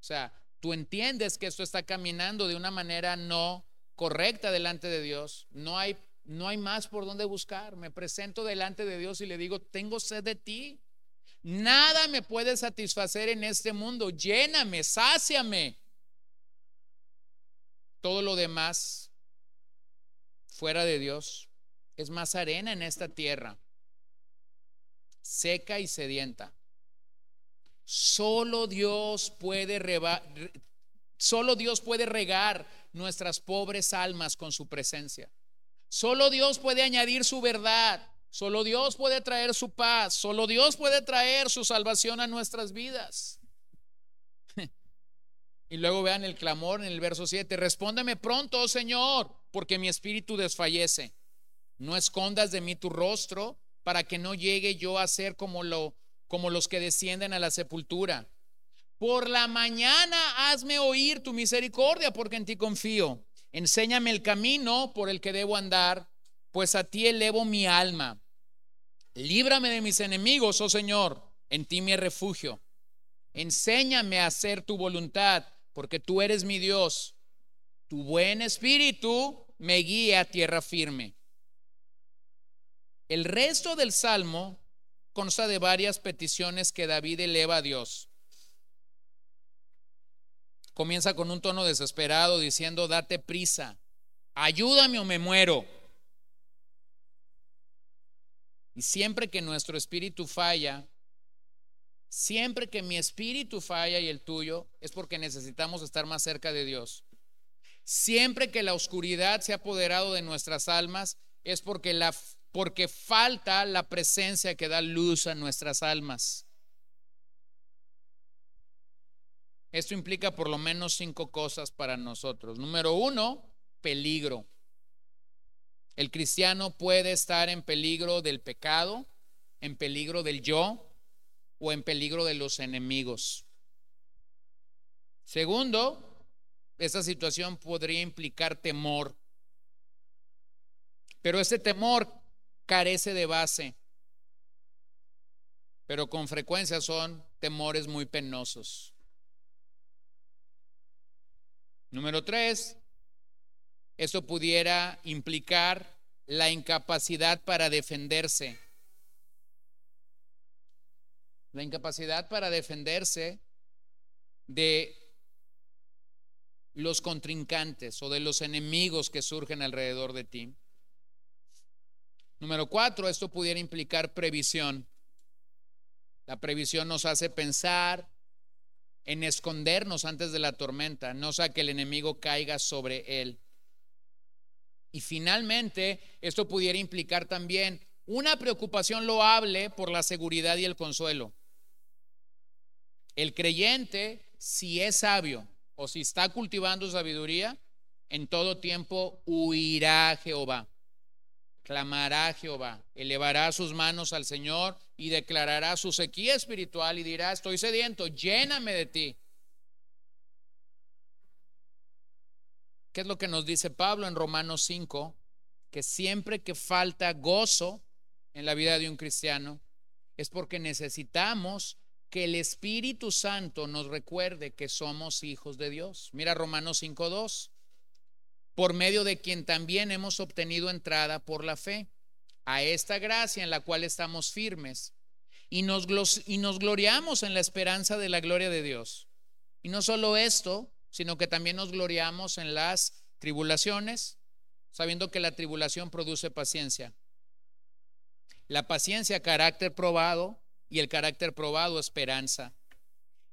O sea, tú entiendes que esto está caminando de una manera no correcta delante de Dios. No hay, no hay más por donde buscar. Me presento delante de Dios y le digo, tengo sed de ti. Nada me puede satisfacer en este mundo. Lléname, sáciame. Todo lo demás fuera de Dios es más arena en esta tierra, seca y sedienta. Solo Dios puede solo Dios puede regar nuestras pobres almas con su presencia. Solo Dios puede añadir su verdad. Solo Dios puede traer su paz. Solo Dios puede traer su salvación a nuestras vidas. Y luego vean el clamor en el verso 7. Respóndeme pronto, oh Señor, porque mi espíritu desfallece. No escondas de mí tu rostro para que no llegue yo a ser como lo como los que descienden a la sepultura. Por la mañana hazme oír tu misericordia, porque en ti confío. Enséñame el camino por el que debo andar, pues a ti elevo mi alma. Líbrame de mis enemigos, oh Señor, en ti mi refugio. Enséñame a hacer tu voluntad, porque tú eres mi Dios. Tu buen espíritu me guía a tierra firme. El resto del salmo consta de varias peticiones que David eleva a Dios. Comienza con un tono desesperado diciendo, date prisa, ayúdame o me muero. Y siempre que nuestro espíritu falla, siempre que mi espíritu falla y el tuyo, es porque necesitamos estar más cerca de Dios. Siempre que la oscuridad se ha apoderado de nuestras almas, es porque la porque falta la presencia que da luz a nuestras almas. Esto implica por lo menos cinco cosas para nosotros. Número uno, peligro. El cristiano puede estar en peligro del pecado, en peligro del yo o en peligro de los enemigos. Segundo, esta situación podría implicar temor. Pero ese temor carece de base, pero con frecuencia son temores muy penosos. Número tres, eso pudiera implicar la incapacidad para defenderse. La incapacidad para defenderse de los contrincantes o de los enemigos que surgen alrededor de ti. Número cuatro, esto pudiera implicar previsión. La previsión nos hace pensar en escondernos antes de la tormenta, no sea que el enemigo caiga sobre él. Y finalmente, esto pudiera implicar también una preocupación loable por la seguridad y el consuelo. El creyente, si es sabio o si está cultivando sabiduría, en todo tiempo huirá a Jehová clamará a Jehová, elevará sus manos al Señor y declarará su sequía espiritual y dirá, estoy sediento, lléname de ti. ¿Qué es lo que nos dice Pablo en Romanos 5? Que siempre que falta gozo en la vida de un cristiano es porque necesitamos que el Espíritu Santo nos recuerde que somos hijos de Dios. Mira Romanos 5.2 por medio de quien también hemos obtenido entrada por la fe a esta gracia en la cual estamos firmes y nos, y nos gloriamos en la esperanza de la gloria de Dios. Y no solo esto, sino que también nos gloriamos en las tribulaciones, sabiendo que la tribulación produce paciencia. La paciencia, carácter probado, y el carácter probado, esperanza.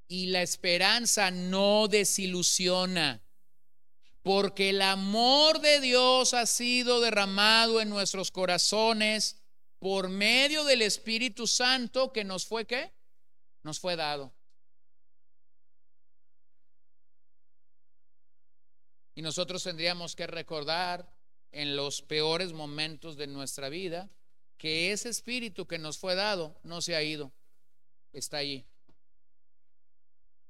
Y la esperanza no desilusiona porque el amor de Dios ha sido derramado en nuestros corazones por medio del Espíritu Santo que nos fue qué? Nos fue dado. Y nosotros tendríamos que recordar en los peores momentos de nuestra vida que ese espíritu que nos fue dado no se ha ido. Está allí.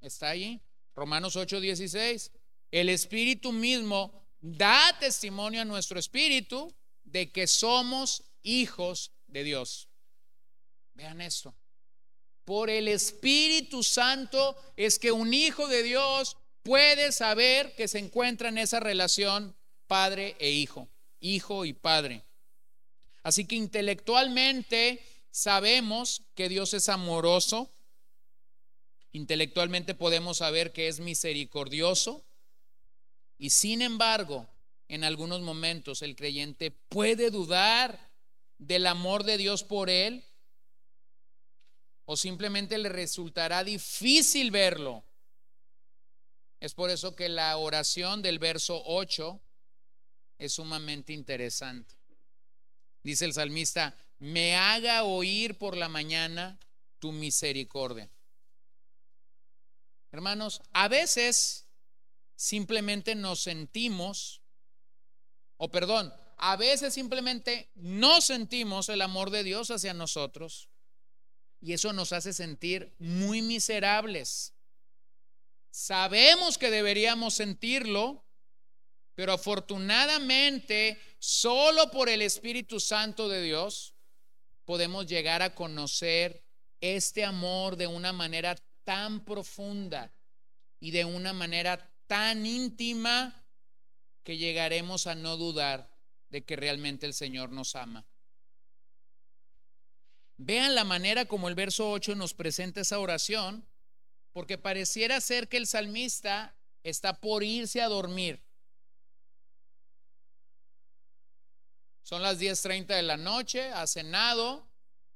Está allí. Romanos 8:16 el Espíritu mismo da testimonio a nuestro espíritu de que somos hijos de Dios. Vean esto. Por el Espíritu Santo es que un hijo de Dios puede saber que se encuentra en esa relación padre e hijo, hijo y padre. Así que intelectualmente sabemos que Dios es amoroso, intelectualmente podemos saber que es misericordioso y sin embargo, en algunos momentos el creyente puede dudar del amor de Dios por él o simplemente le resultará difícil verlo. Es por eso que la oración del verso 8 es sumamente interesante. Dice el salmista, me haga oír por la mañana tu misericordia. Hermanos, a veces simplemente nos sentimos, o perdón, a veces simplemente no sentimos el amor de Dios hacia nosotros y eso nos hace sentir muy miserables. Sabemos que deberíamos sentirlo, pero afortunadamente solo por el Espíritu Santo de Dios podemos llegar a conocer este amor de una manera tan profunda y de una manera tan íntima que llegaremos a no dudar de que realmente el Señor nos ama. Vean la manera como el verso 8 nos presenta esa oración, porque pareciera ser que el salmista está por irse a dormir. Son las 10.30 de la noche, has cenado,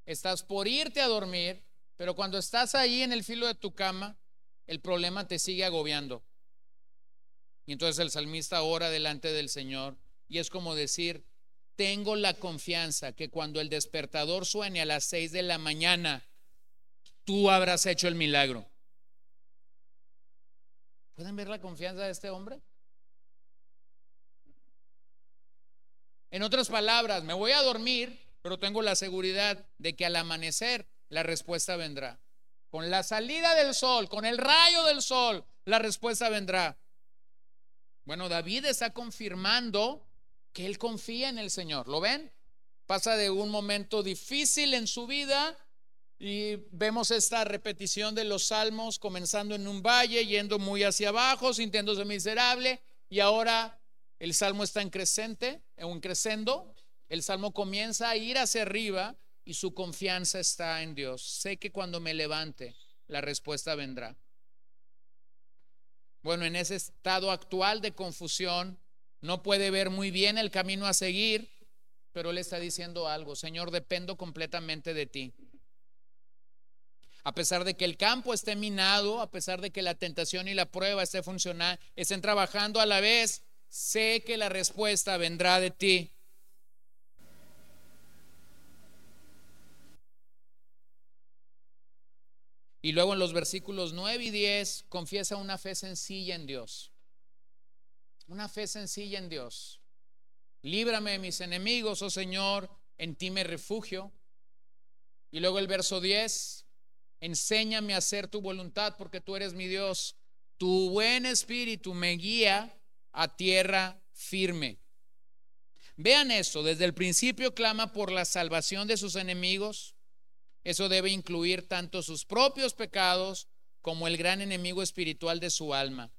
estás por irte a dormir, pero cuando estás ahí en el filo de tu cama, el problema te sigue agobiando. Y entonces el salmista ora delante del Señor y es como decir, tengo la confianza que cuando el despertador suene a las seis de la mañana, tú habrás hecho el milagro. ¿Pueden ver la confianza de este hombre? En otras palabras, me voy a dormir, pero tengo la seguridad de que al amanecer la respuesta vendrá. Con la salida del sol, con el rayo del sol, la respuesta vendrá. Bueno, David está confirmando que él confía en el Señor. ¿Lo ven? Pasa de un momento difícil en su vida y vemos esta repetición de los salmos comenzando en un valle, yendo muy hacia abajo, sintiéndose miserable y ahora el salmo está en crecente, en crescendo. El salmo comienza a ir hacia arriba y su confianza está en Dios. Sé que cuando me levante, la respuesta vendrá. Bueno, en ese estado actual de confusión, no puede ver muy bien el camino a seguir, pero le está diciendo algo, Señor, dependo completamente de ti. A pesar de que el campo esté minado, a pesar de que la tentación y la prueba esté funcionando, estén trabajando a la vez, sé que la respuesta vendrá de ti. Y luego en los versículos 9 y 10 confiesa una fe sencilla en Dios. Una fe sencilla en Dios. Líbrame de mis enemigos, oh Señor, en ti me refugio. Y luego el verso 10, enséñame a hacer tu voluntad porque tú eres mi Dios. Tu buen espíritu me guía a tierra firme. Vean esto, desde el principio clama por la salvación de sus enemigos eso debe incluir tanto sus propios pecados como el gran enemigo espiritual de su alma.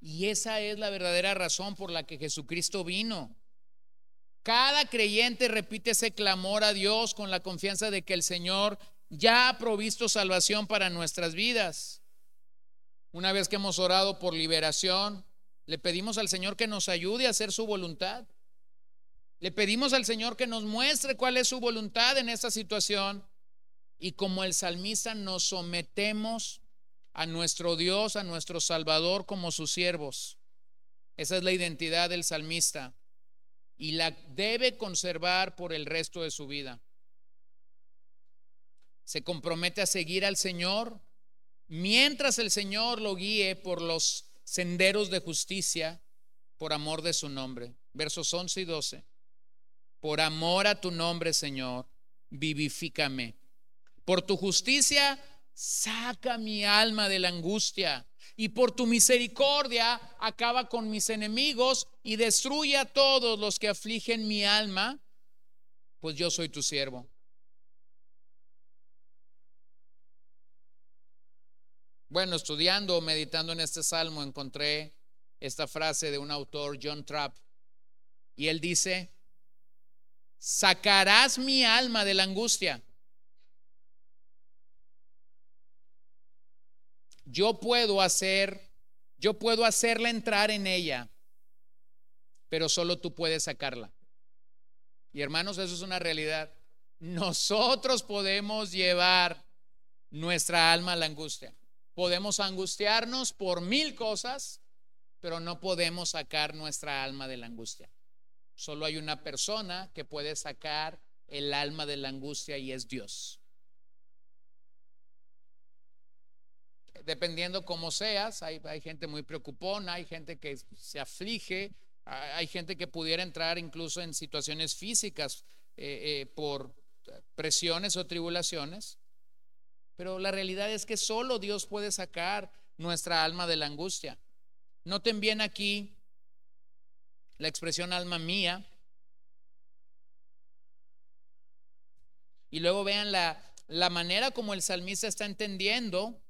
Y esa es la verdadera razón por la que Jesucristo vino. Cada creyente repite ese clamor a Dios con la confianza de que el Señor ya ha provisto salvación para nuestras vidas. Una vez que hemos orado por liberación, le pedimos al Señor que nos ayude a hacer su voluntad. Le pedimos al Señor que nos muestre cuál es su voluntad en esta situación y como el salmista nos sometemos a nuestro Dios, a nuestro Salvador como sus siervos. Esa es la identidad del salmista y la debe conservar por el resto de su vida. Se compromete a seguir al Señor mientras el Señor lo guíe por los senderos de justicia por amor de su nombre. Versos 11 y 12 por amor a tu nombre, Señor, vivifícame. Por tu justicia, saca mi alma de la angustia y por tu misericordia acaba con mis enemigos y destruye a todos los que afligen mi alma, pues yo soy tu siervo. Bueno, estudiando o meditando en este salmo encontré esta frase de un autor, John Trapp, y él dice, sacarás mi alma de la angustia. Yo puedo hacer, yo puedo hacerla entrar en ella, pero solo tú puedes sacarla. Y hermanos, eso es una realidad. Nosotros podemos llevar nuestra alma a la angustia. Podemos angustiarnos por mil cosas, pero no podemos sacar nuestra alma de la angustia. Solo hay una persona que puede sacar el alma de la angustia y es Dios. Dependiendo cómo seas, hay, gente muy preocupona, hay gente que se aflige, hay gente que pudiera entrar incluso en situaciones físicas eh, eh, por presiones o tribulaciones. Pero la realidad es que solo Dios puede sacar nuestra alma de la angustia. Noten bien aquí la expresión alma mía. Y luego vean la, la manera como el salmista está entendiendo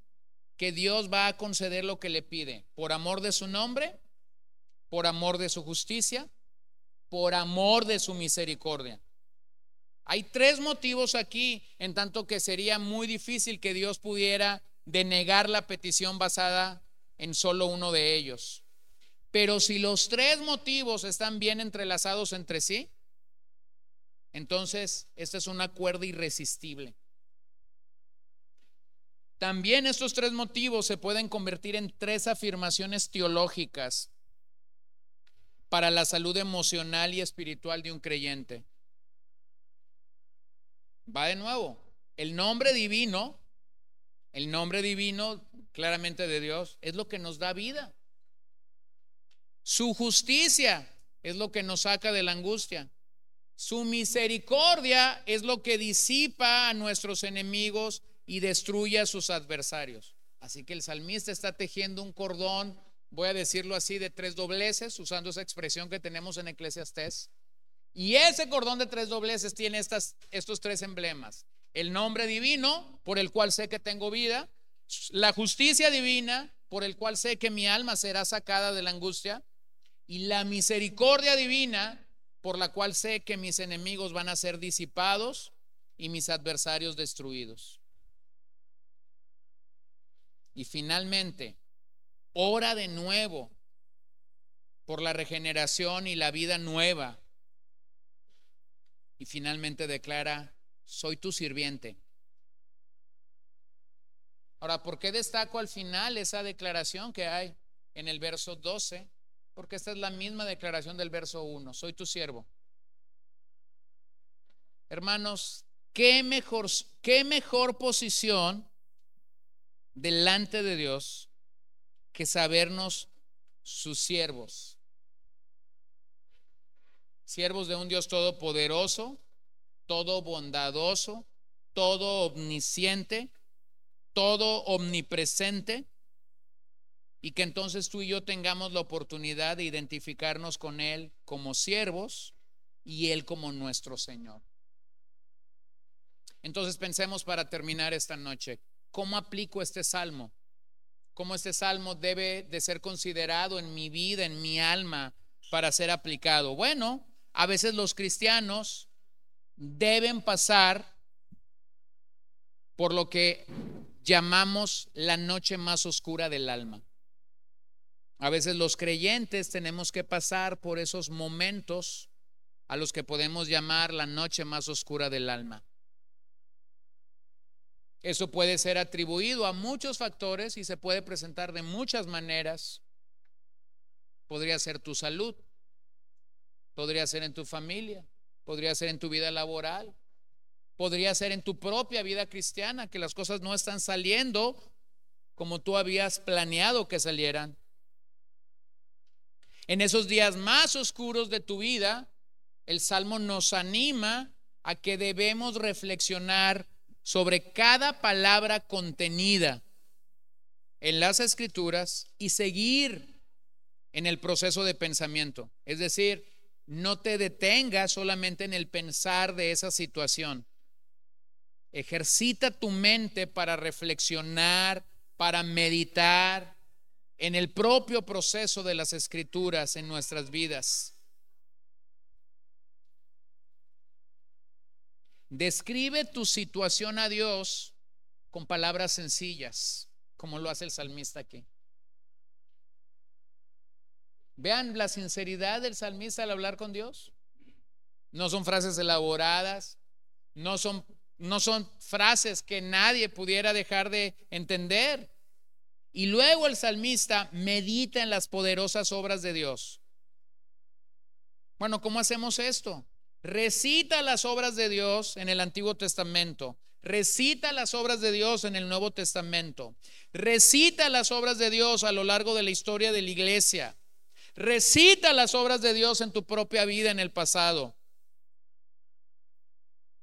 que Dios va a conceder lo que le pide. Por amor de su nombre, por amor de su justicia, por amor de su misericordia. Hay tres motivos aquí, en tanto que sería muy difícil que Dios pudiera denegar la petición basada en solo uno de ellos. Pero si los tres motivos están bien entrelazados entre sí, entonces este es un acuerdo irresistible. También estos tres motivos se pueden convertir en tres afirmaciones teológicas para la salud emocional y espiritual de un creyente. Va de nuevo. El nombre divino, el nombre divino claramente de Dios, es lo que nos da vida. Su justicia es lo que nos saca de la angustia. Su misericordia es lo que disipa a nuestros enemigos y destruye a sus adversarios. Así que el salmista está tejiendo un cordón, voy a decirlo así, de tres dobleces, usando esa expresión que tenemos en Eclesiastés. Y ese cordón de tres dobleces tiene estas, estos tres emblemas. El nombre divino, por el cual sé que tengo vida. La justicia divina, por el cual sé que mi alma será sacada de la angustia. Y la misericordia divina, por la cual sé que mis enemigos van a ser disipados y mis adversarios destruidos. Y finalmente, ora de nuevo por la regeneración y la vida nueva y finalmente declara, soy tu sirviente. Ahora, ¿por qué destaco al final esa declaración que hay en el verso 12? Porque esta es la misma declaración del verso 1, soy tu siervo. Hermanos, ¿qué mejor, qué mejor posición delante de Dios que sabernos sus siervos? siervos de un Dios todopoderoso, todo bondadoso, todo omnisciente, todo omnipresente, y que entonces tú y yo tengamos la oportunidad de identificarnos con Él como siervos y Él como nuestro Señor. Entonces pensemos para terminar esta noche, ¿cómo aplico este salmo? ¿Cómo este salmo debe de ser considerado en mi vida, en mi alma, para ser aplicado? Bueno, a veces los cristianos deben pasar por lo que llamamos la noche más oscura del alma. A veces los creyentes tenemos que pasar por esos momentos a los que podemos llamar la noche más oscura del alma. Eso puede ser atribuido a muchos factores y se puede presentar de muchas maneras. Podría ser tu salud, Podría ser en tu familia, podría ser en tu vida laboral, podría ser en tu propia vida cristiana, que las cosas no están saliendo como tú habías planeado que salieran. En esos días más oscuros de tu vida, el Salmo nos anima a que debemos reflexionar sobre cada palabra contenida en las escrituras y seguir en el proceso de pensamiento. Es decir, no te detengas solamente en el pensar de esa situación. Ejercita tu mente para reflexionar, para meditar en el propio proceso de las escrituras en nuestras vidas. Describe tu situación a Dios con palabras sencillas, como lo hace el salmista aquí. Vean la sinceridad del salmista al hablar con Dios. No son frases elaboradas, no son, no son frases que nadie pudiera dejar de entender. Y luego el salmista medita en las poderosas obras de Dios. Bueno, ¿cómo hacemos esto? Recita las obras de Dios en el Antiguo Testamento. Recita las obras de Dios en el Nuevo Testamento. Recita las obras de Dios a lo largo de la historia de la iglesia. Recita las obras de Dios en tu propia vida en el pasado.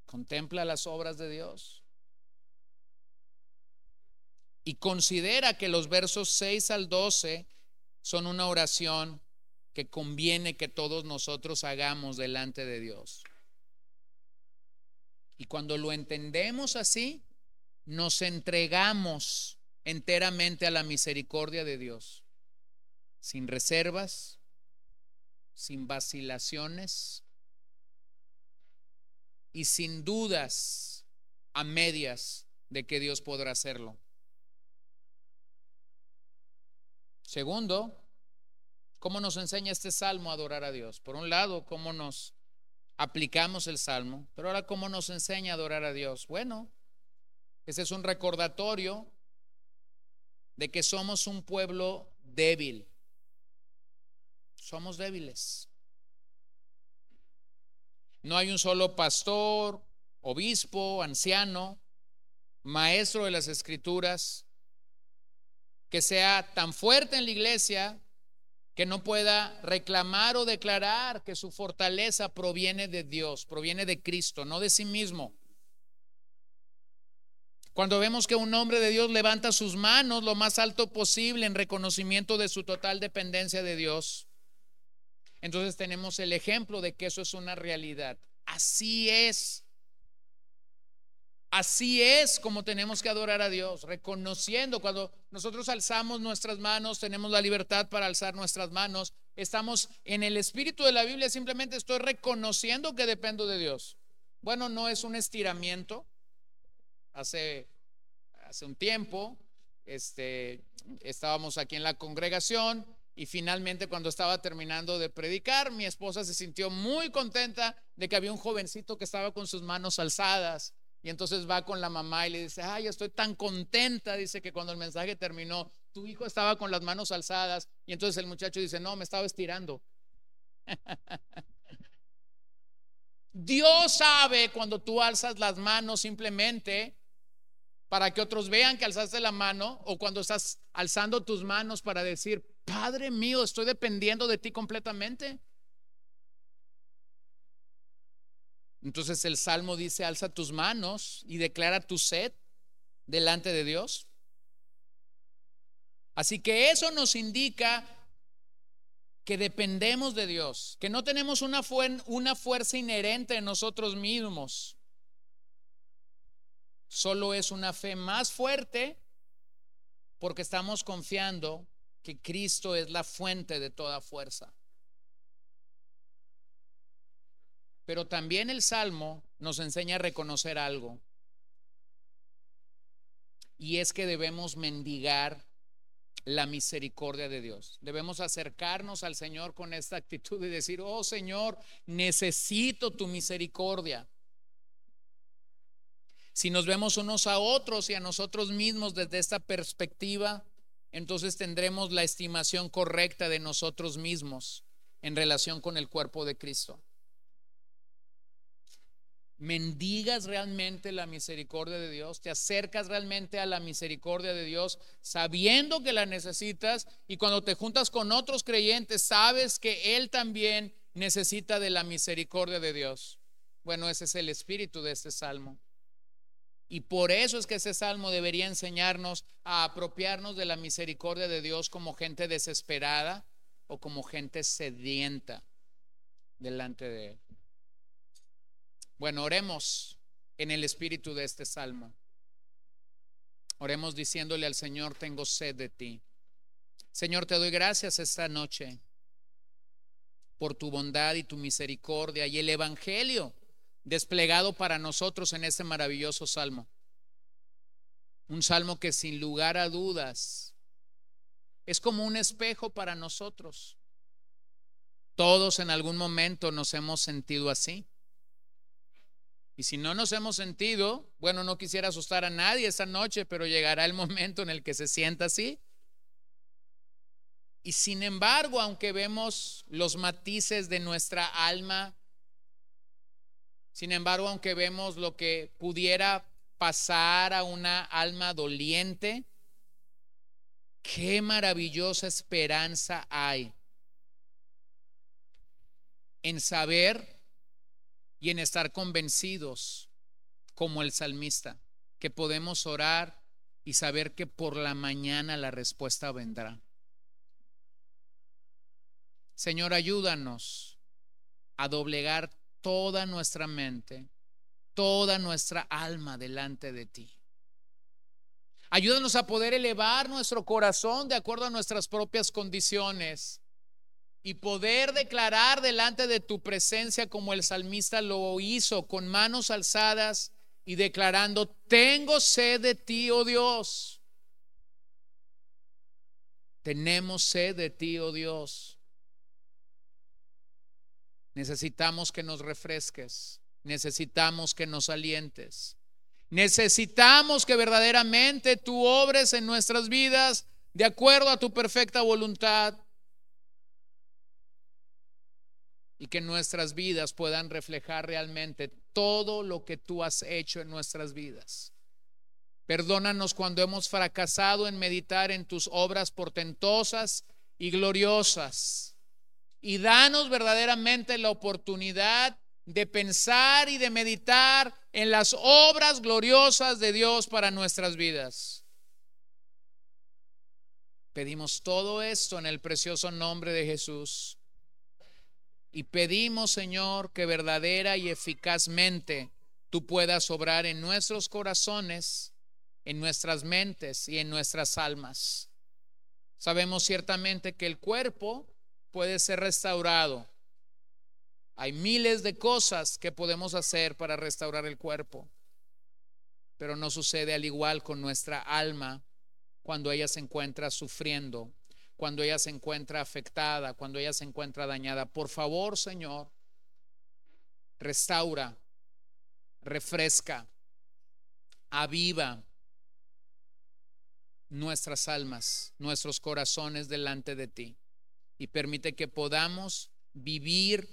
Contempla las obras de Dios. Y considera que los versos 6 al 12 son una oración que conviene que todos nosotros hagamos delante de Dios. Y cuando lo entendemos así, nos entregamos enteramente a la misericordia de Dios, sin reservas, sin vacilaciones y sin dudas a medias de que Dios podrá hacerlo. Segundo, ¿Cómo nos enseña este salmo a adorar a Dios? Por un lado, ¿cómo nos aplicamos el salmo? Pero ahora, ¿cómo nos enseña a adorar a Dios? Bueno, ese es un recordatorio de que somos un pueblo débil. Somos débiles. No hay un solo pastor, obispo, anciano, maestro de las escrituras que sea tan fuerte en la iglesia que no pueda reclamar o declarar que su fortaleza proviene de Dios, proviene de Cristo, no de sí mismo. Cuando vemos que un hombre de Dios levanta sus manos lo más alto posible en reconocimiento de su total dependencia de Dios, entonces tenemos el ejemplo de que eso es una realidad. Así es. Así es como tenemos que adorar a Dios, reconociendo cuando nosotros alzamos nuestras manos, tenemos la libertad para alzar nuestras manos, estamos en el espíritu de la Biblia, simplemente estoy reconociendo que dependo de Dios. Bueno, no es un estiramiento. Hace, hace un tiempo este, estábamos aquí en la congregación y finalmente cuando estaba terminando de predicar, mi esposa se sintió muy contenta de que había un jovencito que estaba con sus manos alzadas y entonces va con la mamá y le dice, ay, estoy tan contenta, dice que cuando el mensaje terminó, tu hijo estaba con las manos alzadas. Y entonces el muchacho dice, no, me estaba estirando. Dios sabe cuando tú alzas las manos simplemente para que otros vean que alzaste la mano o cuando estás alzando tus manos para decir, Padre mío, estoy dependiendo de ti completamente. Entonces el Salmo dice, alza tus manos y declara tu sed delante de Dios. Así que eso nos indica que dependemos de Dios, que no tenemos una, una fuerza inherente en nosotros mismos. Solo es una fe más fuerte porque estamos confiando que Cristo es la fuente de toda fuerza. Pero también el Salmo nos enseña a reconocer algo. Y es que debemos mendigar la misericordia de Dios. Debemos acercarnos al Señor con esta actitud y decir, oh Señor, necesito tu misericordia. Si nos vemos unos a otros y a nosotros mismos desde esta perspectiva, entonces tendremos la estimación correcta de nosotros mismos en relación con el cuerpo de Cristo mendigas realmente la misericordia de Dios, te acercas realmente a la misericordia de Dios sabiendo que la necesitas y cuando te juntas con otros creyentes sabes que Él también necesita de la misericordia de Dios. Bueno, ese es el espíritu de este salmo. Y por eso es que ese salmo debería enseñarnos a apropiarnos de la misericordia de Dios como gente desesperada o como gente sedienta delante de Él. Bueno, oremos en el espíritu de este salmo. Oremos diciéndole al Señor, tengo sed de ti. Señor, te doy gracias esta noche por tu bondad y tu misericordia y el Evangelio desplegado para nosotros en este maravilloso salmo. Un salmo que sin lugar a dudas es como un espejo para nosotros. Todos en algún momento nos hemos sentido así. Y si no nos hemos sentido, bueno, no quisiera asustar a nadie esta noche, pero llegará el momento en el que se sienta así. Y sin embargo, aunque vemos los matices de nuestra alma, sin embargo, aunque vemos lo que pudiera pasar a una alma doliente, qué maravillosa esperanza hay en saber y en estar convencidos, como el salmista, que podemos orar y saber que por la mañana la respuesta vendrá. Señor, ayúdanos a doblegar toda nuestra mente, toda nuestra alma delante de ti. Ayúdanos a poder elevar nuestro corazón de acuerdo a nuestras propias condiciones y poder declarar delante de tu presencia como el salmista lo hizo, con manos alzadas y declarando, tengo sed de ti, oh Dios. Tenemos sed de ti, oh Dios. Necesitamos que nos refresques. Necesitamos que nos alientes. Necesitamos que verdaderamente tú obres en nuestras vidas de acuerdo a tu perfecta voluntad. Y que nuestras vidas puedan reflejar realmente todo lo que tú has hecho en nuestras vidas. Perdónanos cuando hemos fracasado en meditar en tus obras portentosas y gloriosas y danos verdaderamente la oportunidad de pensar y de meditar en las obras gloriosas de Dios para nuestras vidas. Pedimos todo esto en el precioso nombre de Jesús. Y pedimos, Señor, que verdadera y eficazmente tú puedas obrar en nuestros corazones, en nuestras mentes y en nuestras almas. Sabemos ciertamente que el cuerpo puede ser restaurado. Hay miles de cosas que podemos hacer para restaurar el cuerpo, pero no sucede al igual con nuestra alma cuando ella se encuentra sufriendo, cuando ella se encuentra afectada, cuando ella se encuentra dañada. Por favor, Señor, restaura, refresca, aviva nuestras almas, nuestros corazones delante de ti y permite que podamos vivir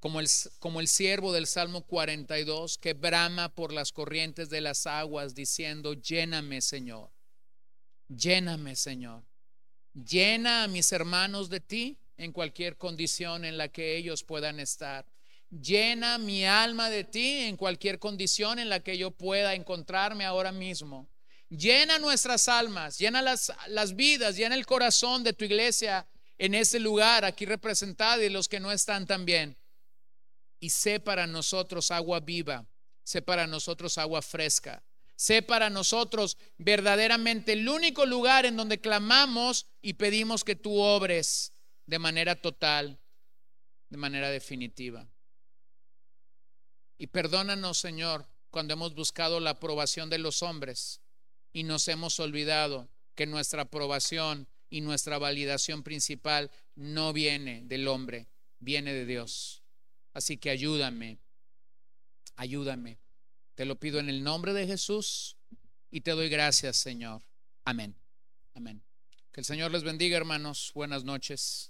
como el, como el siervo del Salmo 42 que brama por las corrientes de las aguas diciendo, lléname Señor, lléname Señor, llena a mis hermanos de ti en cualquier condición en la que ellos puedan estar. Llena mi alma de ti en cualquier condición en la que yo pueda encontrarme ahora mismo. Llena nuestras almas, llena las, las vidas, llena el corazón de tu iglesia en ese lugar aquí representada y los que no están también. Y sé para nosotros agua viva, sé para nosotros agua fresca, sé para nosotros verdaderamente el único lugar en donde clamamos y pedimos que tú obres de manera total, de manera definitiva. Y perdónanos, Señor, cuando hemos buscado la aprobación de los hombres y nos hemos olvidado que nuestra aprobación y nuestra validación principal no viene del hombre, viene de Dios. Así que ayúdame, ayúdame. Te lo pido en el nombre de Jesús y te doy gracias, Señor. Amén. Amén. Que el Señor les bendiga, hermanos. Buenas noches.